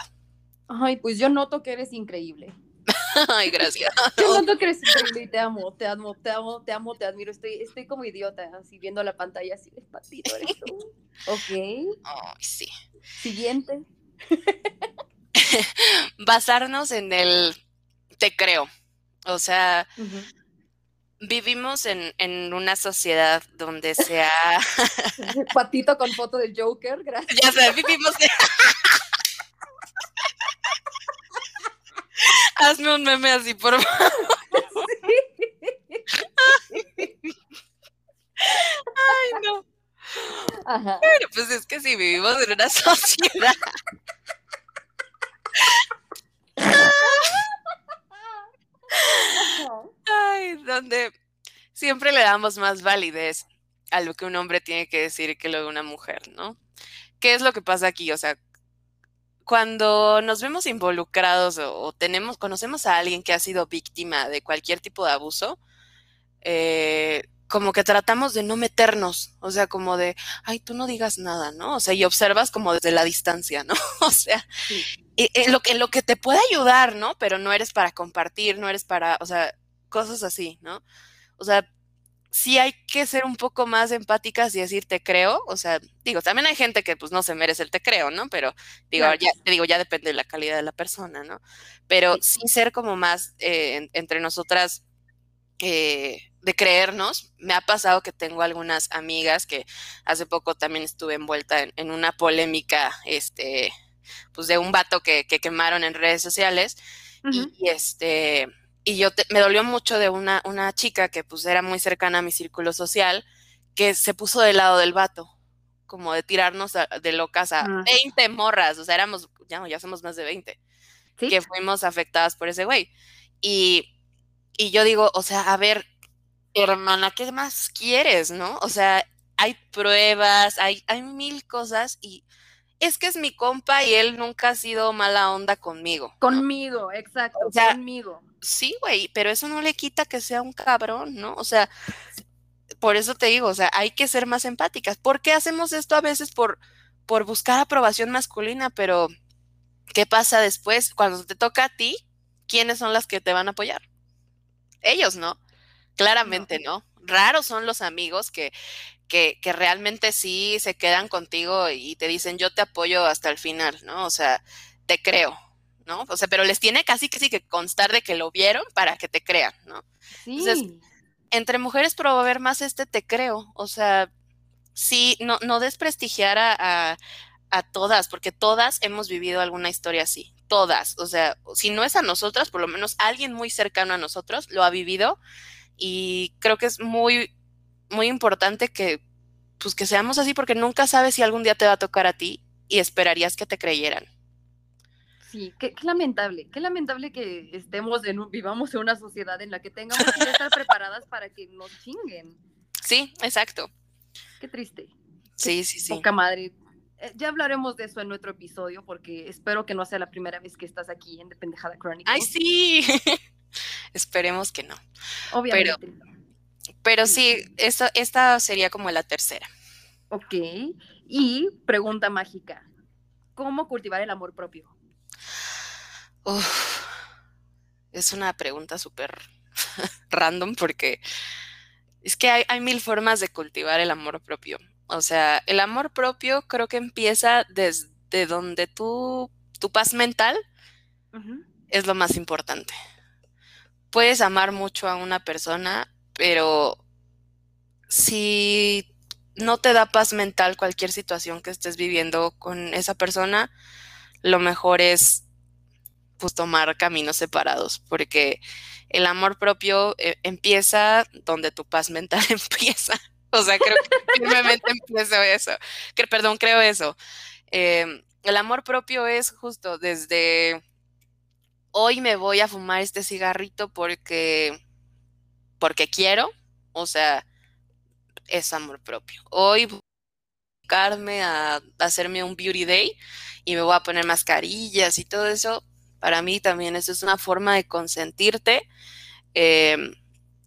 Ay, pues yo noto que eres increíble. Ay, gracias. Yo noto que eres increíble y te amo, te amo, te amo, te amo, te admiro. Estoy, estoy como idiota, así viendo la pantalla así despacito. Eres tú. Ok. Ay, sí. Siguiente. Basarnos en el te creo. O sea, vivimos en, en, una sociedad donde sea. Patito con foto de Joker, gracias. Ya sé, vivimos. Hazme un meme así, por favor. Ay, no. Ajá. Bueno, pues es que si vivimos en una sociedad. Ay, donde siempre le damos más validez a lo que un hombre tiene que decir que lo de una mujer, ¿no? ¿Qué es lo que pasa aquí? O sea, cuando nos vemos involucrados o, tenemos, conocemos a alguien que ha sido víctima de cualquier tipo de abuso, eh, como que tratamos de no meternos, o sea, como de, ay, tú no digas nada, ¿no? O sea, y observas como desde la distancia, ¿no? O sea, en, lo, en lo que te puede ayudar, ¿no? Pero no eres para compartir, no eres para, o sea, cosas así, ¿no? O sea, sí hay que ser un poco más empáticas y decir te creo, o sea, digo, también hay gente que pues no se merece el te creo, ¿no? Pero digo, ya, te digo, ya depende de la calidad de la persona, ¿no? Pero sí, ser como más eh, entre nosotras eh, de creernos, me ha pasado que tengo algunas amigas que hace poco también estuve envuelta en, una polémica, este, pues de un vato que, quemaron en redes sociales y este y yo me dolió mucho de una, una chica que pues era muy cercana a mi círculo social, que se puso del lado del vato, como de tirarnos de locas a 20 ah. morras, o sea, éramos, ya, ya somos más de 20, que fuimos afectadas por ese güey. Y, y yo digo, o sea, a ver, hermana, ¿qué más quieres, no? O sea, hay pruebas, hay, hay mil cosas y es que es mi compa y él nunca ha sido mala onda conmigo. Conmigo, exacto, conmigo. Sí, güey, pero eso no le quita que sea un cabrón, ¿no? O sea, por eso te digo, o sea, hay que ser más empáticas. ¿Por qué hacemos esto a veces por, por buscar aprobación masculina? Pero, ¿qué pasa después? Cuando te toca a ti, ¿quiénes son las que te van a apoyar? Ellos, ¿no? Claramente, ¿no? Raros son los amigos que, que, que, realmente sí se quedan contigo y te dicen yo te apoyo hasta el final, ¿no? O sea, te creo, ¿no? O sea, pero les tiene casi que sí que constar de que lo vieron para que te crean, ¿no? Sí. Entonces, entre mujeres promover más este te creo, o sea, sí, no, no desprestigiar a, a, todas, porque todas hemos vivido alguna historia así, todas, o sea, si no es a nosotras, por lo menos alguien muy cercano a nosotros lo ha vivido y creo que es muy muy importante que, pues, que seamos así porque nunca sabes si algún día te va a tocar a ti y esperarías que te creyeran. Sí, qué, lamentable, qué lamentable que estemos en vivamos en una sociedad en la que tengamos que estar preparadas para que nos chinguen. Sí, exacto. Qué triste. Sí, sí, sí. Poca madre. Eh, ya hablaremos de eso en otro episodio porque espero que no sea la primera vez que estás aquí en Dependejada Chronicles. ¡Ay, sí! Esperemos que no. Obviamente. Pero sí, esta sería como la tercera. Ok. Y pregunta mágica. ¿Cómo cultivar el amor propio? es una pregunta súper random porque es que hay, mil formas de cultivar el amor propio. O sea, el amor propio creo que empieza desde donde tú, tu paz mental es lo más importante. Puedes amar mucho a una persona, pero si no te da paz mental cualquier situación que estés viviendo con esa persona, lo mejor es pues tomar caminos separados, porque el amor propio eh, empieza donde tu paz mental empieza. O sea, creo que firmemente empiezo eso. Perdón, creo eso. Em, el amor propio es justo desde hoy me voy a fumar este cigarrito porque porque quiero, o sea, es amor propio. Hoy voy a a hacerme un beauty day y me voy a poner mascarillas y todo eso. Para mí también eso es una forma de consentirte. Em,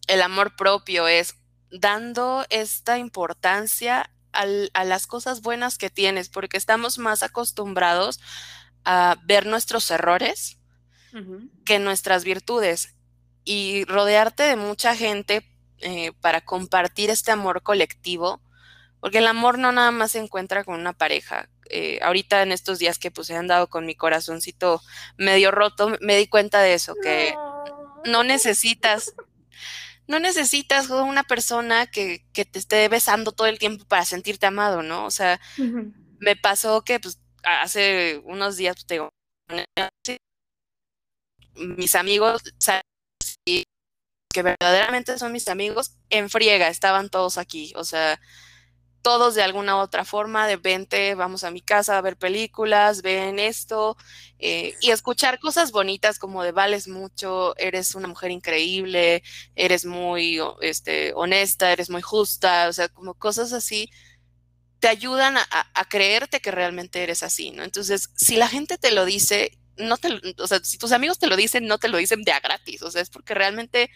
el amor propio es dando esta importancia a las cosas buenas que tienes, porque estamos más acostumbrados a ver nuestros errores que nuestras virtudes. Y rodearte de mucha gente eh, para compartir este amor colectivo, porque el amor no nada más se encuentra con una pareja. Eh, ahorita en estos días que pues he andado con mi corazoncito medio roto, me di cuenta de eso, que no necesitas no necesitas una persona que, que, te esté besando todo el tiempo para sentirte amado, ¿no? O sea, me pasó que pues hace unos días pues, te mis amigos que verdaderamente son mis amigos en friega, estaban todos aquí, o sea, todos de alguna u otra forma, de vente, vamos a mi casa a ver películas, ven esto, eh, y escuchar cosas bonitas como de vales mucho, eres una mujer increíble, eres muy este, honesta, eres muy justa, o sea, como cosas así, te ayudan a, a, creerte que realmente eres así, ¿no? Entonces, si la gente te lo dice, no te, o sea, si tus amigos te lo dicen, no te lo dicen de a gratis, o sea, es porque realmente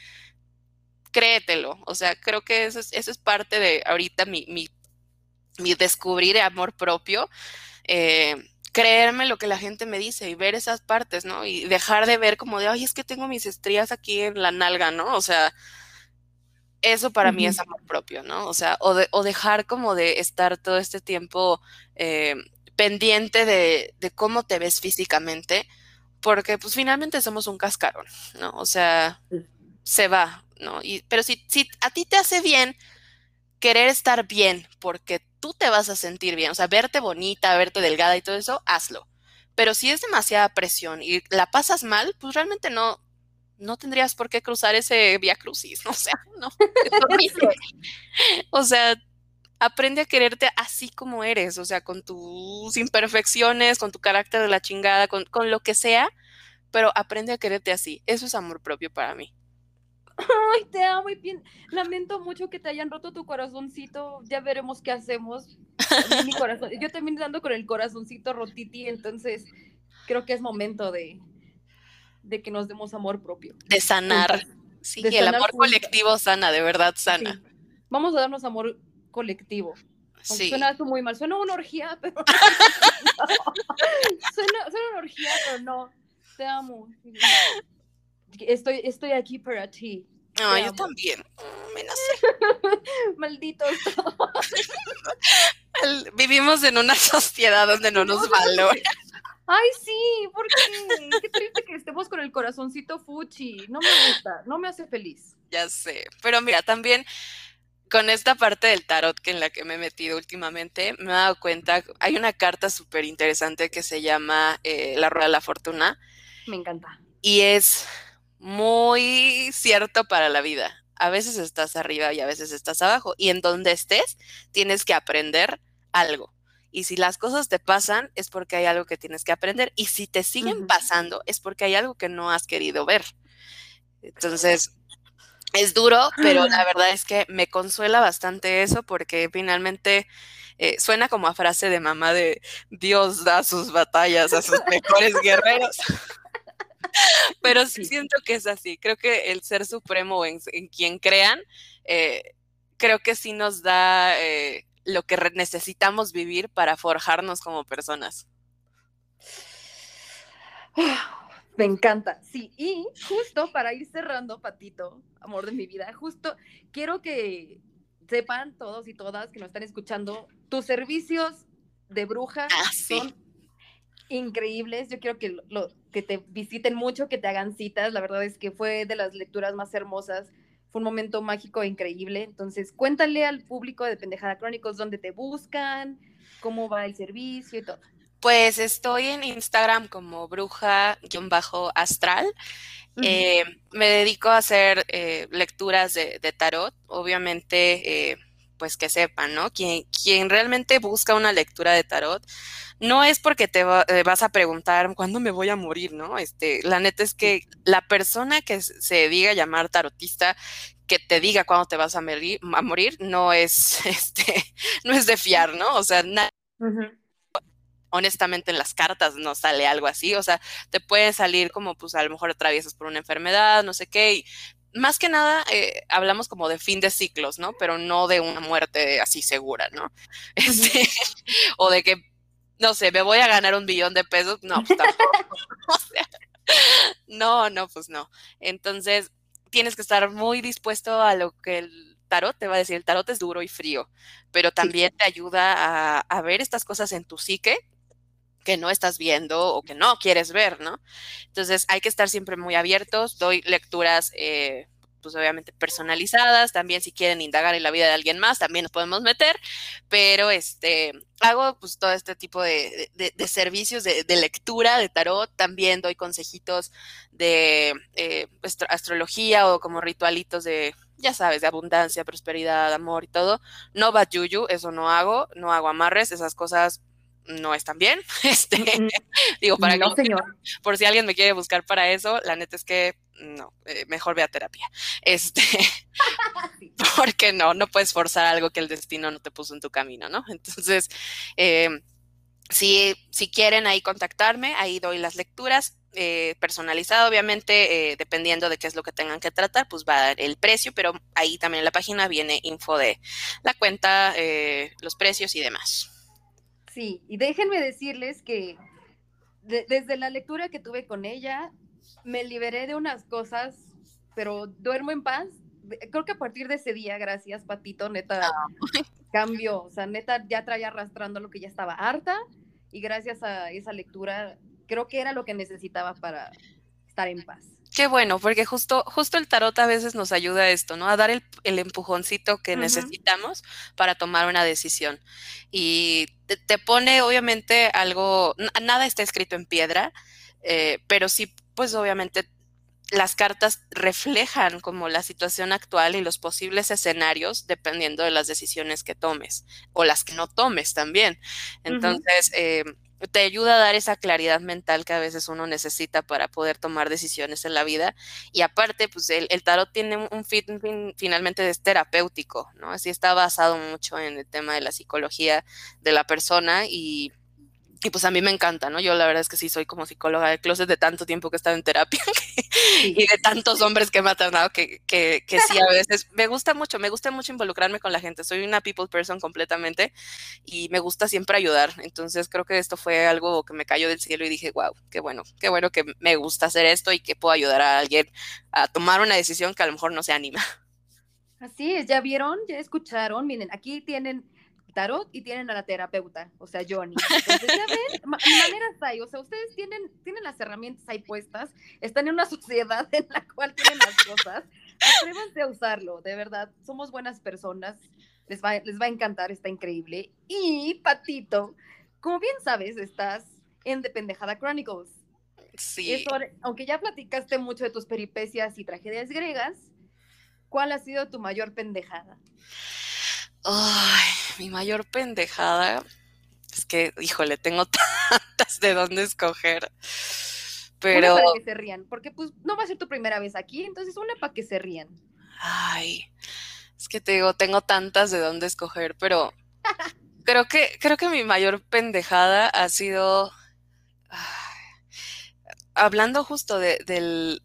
créetelo, o sea, creo que eso es, eso es parte de ahorita mi, mi mi descubrir amor propio, eh, creerme lo que la gente me dice y ver esas partes, ¿no? Y dejar de ver como de, ay, es que tengo mis estrías aquí en la nalga, ¿no? O sea, eso para mí es amor propio, ¿no? O sea, o, o, dejar como de estar todo este tiempo eh, pendiente de, de, cómo te ves físicamente, porque pues finalmente somos un cascarón, ¿no? O sea, se va, ¿no? Y, pero si, si a ti te hace bien querer estar bien porque tú te vas a sentir bien, o sea, verte bonita, verte delgada y todo eso, hazlo. Pero si es demasiada presión y la pasas mal, pues realmente no, no tendrías por qué cruzar ese vía crucis, ¿no? o sea, no, o sea, aprende a quererte así como eres, o sea, con tus imperfecciones, con tu carácter de la chingada, con, con lo que sea, pero aprende a quererte así. Eso es amor propio para mí. Ay, te amo y bien. Lamento mucho que te hayan roto tu corazoncito. Ya veremos qué hacemos. Mi corazón. Yo también ando con el corazoncito rotiti, entonces creo que es momento de, de que nos demos amor propio. De sanar. Sí, el amor colectivo sana, de verdad sana. Vamos a darnos amor colectivo. Sí. Suena eso muy mal. Suena una orgía, pero. suena, suena una orgía, pero no. Te amo estoy, estoy aquí para ti. Ah, yo también. Mm, me Maldito. Vivimos en una sociedad donde no nos valoran. Ay, sí, ¿por qué? Qué triste que estemos con el corazoncito fuchi. No me gusta, no me hace feliz. Ya sé, pero mira, también con esta parte del tarot que en la que me he metido últimamente, me he dado cuenta, hay una carta súper interesante que se llama eh, La Rueda de la Fortuna. Me encanta. Y es muy cierto para la vida. A veces estás arriba y a veces estás abajo. Y en donde estés, tienes que aprender algo. Y si las cosas te pasan, es porque hay algo que tienes que aprender. Y si te siguen pasando, es porque hay algo que no has querido ver. Entonces, es duro, pero la verdad es que me consuela bastante eso porque finalmente eh, suena como a frase de mamá de Dios da sus batallas a sus mejores guerreros. Pero sí siento que es así. Creo que el ser supremo en, quien crean, eh, creo que sí nos da eh, lo que necesitamos vivir para forjarnos como personas. Me encanta, sí. Y justo para ir cerrando, Patito, amor de mi vida, justo quiero que sepan todos y todas que nos están escuchando, tus servicios de bruja ah, son increíbles. Yo quiero que, lo, que te visiten mucho, que te hagan citas. La verdad es que fue de las lecturas más hermosas. Fue un momento mágico e increíble. Entonces, cuéntale al público de Pendejada Crónicos dónde te buscan, cómo va el servicio y todo. Pues estoy en Instagram como bruja-astral. Eh, me dedico a hacer eh, lecturas de, tarot. Obviamente, eh, pues que sepan, ¿no? Quien, quien realmente busca una lectura de tarot, no es porque te eh, vas a preguntar cuándo me voy a morir, ¿no? Este, la neta es que la persona que se diga llamar tarotista, que te diga cuándo te vas a morir, a morir no es, este, no es de fiar, ¿no? O sea, honestamente en las cartas no sale algo así, o sea, te puede salir como pues a lo mejor atraviesas por una enfermedad, no sé qué, y más que nada eh, hablamos como de fin de ciclos, ¿no? Pero no de una muerte así segura, ¿no? Este, o de que, no sé, me voy a ganar un billón de pesos. No, pues tampoco. o sea, no, no, pues no. Entonces, tienes que estar muy dispuesto a lo que el tarot te va a decir. El tarot es duro y frío, pero también te ayuda a, a ver estas cosas en tu psique que no estás viendo o que no quieres ver, ¿no? Entonces hay que estar siempre muy abiertos. Doy lecturas, eh, pues obviamente personalizadas. También si quieren indagar en la vida de alguien más, también nos podemos meter. Pero este, hago pues todo este tipo de, servicios de, lectura de tarot. También doy consejitos de eh, astrología o como ritualitos de ya sabes, de abundancia, prosperidad, amor y todo. No va yuyu, eso no hago, no hago amarres, esas cosas no están bien. Este, digo, para no, señor. por si alguien me quiere buscar para eso, la neta es que no, eh, mejor ve a terapia. Este, porque no, no puedes forzar algo que el destino no te puso en tu camino, ¿no? Entonces, eh, si, si quieren ahí contactarme, ahí doy las lecturas. Eh, personalizado, obviamente, eh, dependiendo de qué es lo que tengan que tratar, pues va a dar el precio, pero ahí también en la página viene info de la cuenta, los precios y demás. Sí, y déjenme decirles que desde la lectura que tuve con ella, me liberé de unas cosas, pero duermo en paz. Creo que a partir de ese día, gracias, Patito, neta, ah. cambio, o sea, neta, ya traía arrastrando lo que ya estaba harta y gracias a esa lectura, creo que era lo que necesitaba para estar en paz. Qué bueno, porque justo, justo el tarot a veces nos ayuda a esto, ¿no? A dar el, empujoncito que necesitamos para tomar una decisión. Y te, pone, obviamente, algo, nada está escrito en piedra, eh, pero sí, pues obviamente las cartas reflejan como la situación actual y los posibles escenarios dependiendo de las decisiones que tomes o las que no tomes también. Entonces, eh, te ayuda a dar esa claridad mental que a veces uno necesita para poder tomar decisiones en la vida. Y aparte, pues el, tarot tiene un fin, finalmente es terapéutico, ¿no? Así está basado mucho en el tema de la psicología de la persona y y pues a mí me encanta, ¿no? Yo la verdad es que sí soy como psicóloga de closet de tanto tiempo que he estado en terapia y de tantos hombres que he matado que, que, que, sí a veces me gusta mucho, me gusta mucho involucrarme con la gente. Soy una people person completamente y me gusta siempre ayudar. Entonces creo que esto fue algo que me cayó del cielo y dije, wow, qué bueno, qué bueno que me gusta hacer esto y que puedo ayudar a alguien a tomar una decisión que a lo mejor no se anima. Así es, ya vieron, ya escucharon, miren, aquí tienen tarot y tienen a la terapeuta, o sea, Johnny. Entonces, ya ven, maneras hay, o sea, ustedes tienen, tienen las herramientas ahí puestas, están en una sociedad en la cual tienen las cosas, atrévanse a usarlo, de verdad, somos buenas personas, les va, les va a encantar, está increíble. Y, Patito, como bien sabes, estás en The Pendejada Chronicles. Sí. aunque ya platicaste mucho de tus peripecias y tragedias griegas, ¿cuál ha sido tu mayor pendejada? Ay, mi mayor pendejada es que, híjole, tengo tantas de dónde escoger. Pero. Una para que se rían, porque pues no va a ser tu primera vez aquí, entonces una para que se rían. Ay, es que te digo, tengo tantas de dónde escoger, pero creo que, creo que mi mayor pendejada ha sido. hablando justo de, del,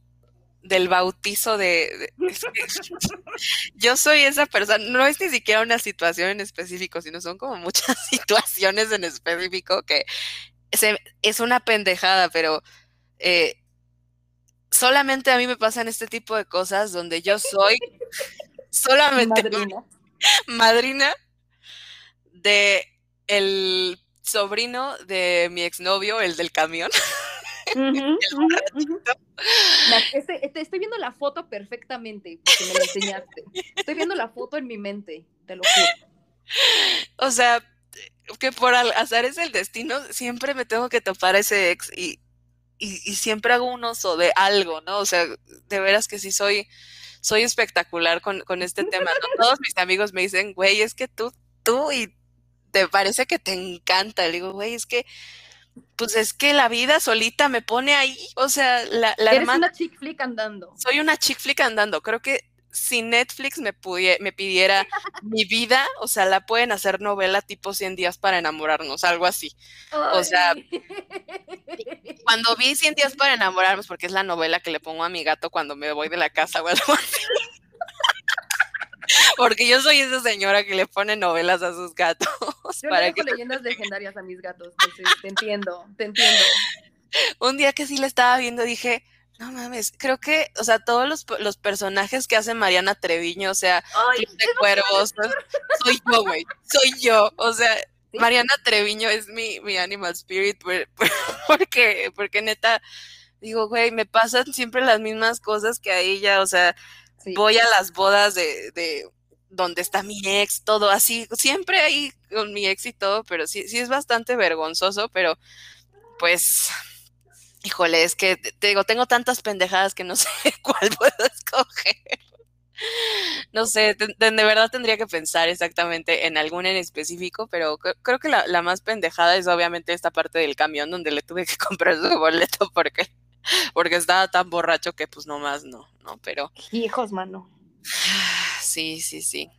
del bautizo de... yo soy esa persona, no es ni siquiera una situación en específico, sino son como muchas situaciones en específico que es una pendejada, pero eh, solamente a mí me pasan este tipo de cosas donde yo soy solamente madrina, madrina de el sobrino de mi exnovio, el del camión. Este, estoy viendo la foto perfectamente, porque me la enseñaste. Estoy viendo la foto en mi mente, te lo juro. O sea, que por azar es el destino, siempre me tengo que topar a ese ex y, y, siempre hago un oso de algo, ¿no? O sea, de veras que sí soy, soy espectacular con, con este tema, ¿no? Todos mis amigos me dicen, güey, es que tú, tú y te parece que te encanta. Le digo, güey, es que pues es que la vida solita me pone ahí, o sea, la, la Eres una chick flick andando. Soy una chick flick andando, creo que si Netflix me, me pidiera mi vida, o sea, la pueden hacer novela tipo 100 días para enamorarnos, algo así. O sea, cuando vi 100 días para enamorarnos, porque es la novela que le pongo a mi gato cuando me voy de la casa o algo así. Porque yo soy esa señora que le pone novelas a sus gatos. Yo para le que... leyendas legendarias a mis gatos, entonces te entiendo, te entiendo. Un día que sí le estaba viendo dije, no mames, creo que, o sea, todos los, los personajes que hace Mariana Treviño, o sea, de Cuervos, soy yo, güey, soy yo, o sea, Mariana Treviño es mi, mi animal spirit, porque, porque neta, digo, güey, me pasan siempre las mismas cosas que a ella, o sea, voy a las bodas de, de donde está mi ex, todo así, siempre ahí con mi ex y todo, pero sí, sí es bastante vergonzoso, pero pues Híjole, es que te digo, tengo tantas pendejadas que no sé cuál puedo escoger. No sé, de, verdad tendría que pensar exactamente en alguna en específico, pero creo que la, más pendejada es obviamente esta parte del camión donde le tuve que comprar su boleto porque, porque estaba tan borracho que pues nomás no, no, pero... Hijos, mano. Sí, sí, sí.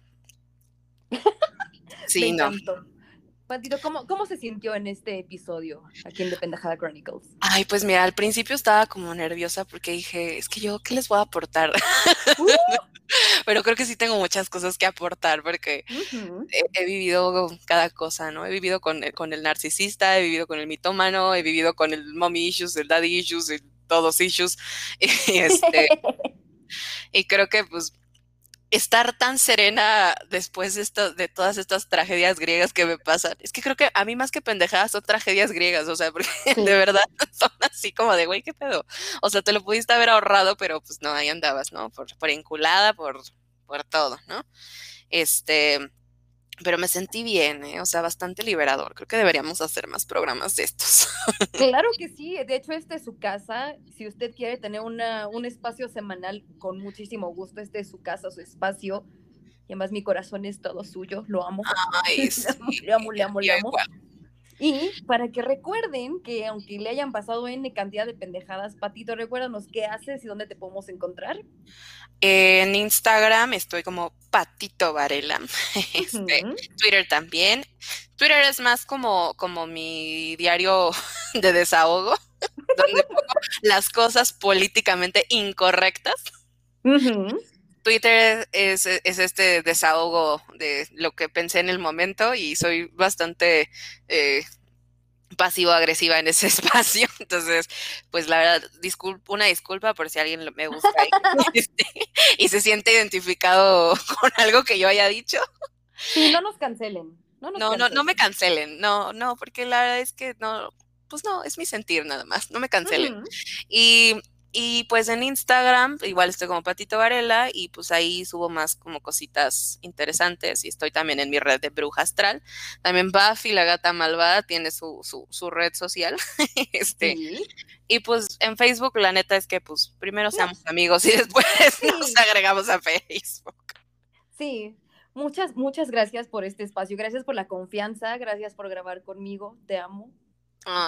Sí, no. Patito, ¿cómo, ¿cómo se sintió en este episodio aquí en The Pendejada Chronicles? Ay, pues mira, al principio estaba como nerviosa porque dije, es que yo, ¿qué les voy a aportar? Uh. Pero creo que sí tengo muchas cosas que aportar porque he, vivido cada cosa, ¿no? He vivido con, con, el narcisista, he vivido con el mitómano, he vivido con el mommy issues, el daddy issues, el todos issues. Y, este, y creo que pues estar tan serena después de, esto, de todas estas tragedias griegas que me pasan. Es que creo que a mí más que pendejadas son tragedias griegas, o sea, porque de verdad son así como de, güey, ¿qué pedo? O sea, te lo pudiste haber ahorrado, pero pues no, ahí andabas, ¿no? Por, por inculada, por, por todo, ¿no? Este, pero me sentí bien, ¿eh? o sea, bastante liberador. Creo que deberíamos hacer más programas de estos. Claro que sí, de hecho, este es su casa. Si usted quiere tener una, un espacio semanal, con muchísimo gusto, este es su casa, su espacio. Y además mi corazón es todo suyo, lo amo. Ay, sí. le amo, le amo, le amo. Y para que recuerden que aunque le hayan pasado N cantidad de pendejadas, Patito, recuérdanos qué haces y dónde te podemos encontrar. En Instagram estoy como Patito Varela. Este, Twitter también. Twitter es más como, como mi diario de desahogo, donde pongo las cosas políticamente incorrectas. Twitter es, este desahogo de lo que pensé en el momento y soy bastante eh, pasivo-agresiva en ese espacio. Entonces, pues la verdad, una disculpa por si alguien me busca este, y, se siente identificado con algo que yo haya dicho. Sí, no nos cancelen. No, no, no, me cancelen. No, no, porque la verdad es que no, pues no, es mi sentir nada más. No me cancelen. Y y pues en Instagram, igual estoy como Patito Varela y pues ahí subo más como cositas interesantes y estoy también en mi red de Bruja Astral. También Buffy, la gata malvada, tiene su, su, red social. este, Y pues en Facebook la neta es que pues primero seamos amigos y después nos agregamos a Facebook. Sí, muchas, muchas gracias por este espacio, gracias por la confianza, gracias por grabar conmigo, te amo.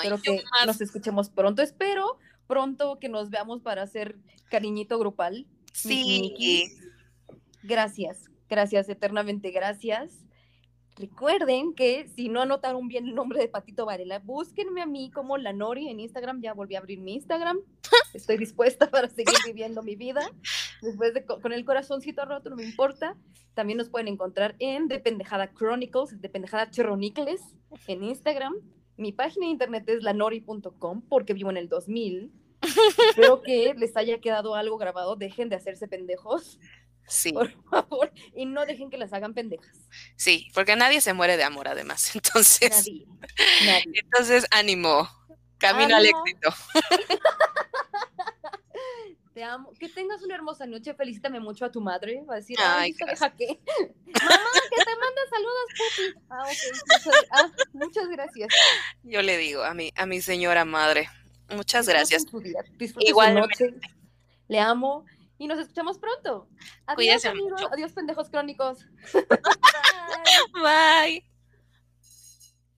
Espero que nos escuchemos pronto. Espero pronto que nos veamos para hacer cariñito grupal. Sí. Gracias, gracias, eternamente gracias. Recuerden que si no anotaron bien el nombre de Patito Varela, búsquenme a mí como la Nori en Instagram. Ya volví a abrir mi Instagram. Estoy dispuesta para seguir viviendo mi vida. Después de con el corazoncito roto, no me importa. También nos pueden encontrar en Dependejada Chronicles, Dependejada Chronicles en Instagram. Mi página de internet es lanori.com porque vivo en el 2000 Espero que les haya quedado algo grabado. Dejen de hacerse pendejos. Sí. Por favor. Y no dejen que las hagan pendejas. Sí, porque nadie se muere de amor, además. Entonces. Nadie. Entonces, ánimo. Camino al éxito. Te amo. Que tengas una hermosa noche. Felicítame mucho a tu madre. Va a decir, ay, deja que. Mamá, que te manda saludos, pupi. Ah, ok. Muchas, ah, muchas gracias. Yo le digo a mi, a mi señora madre. Muchas gracias. Igual. Le amo y nos escuchamos pronto. Adiós, amigos. Adiós, pendejos crónicos. Bye.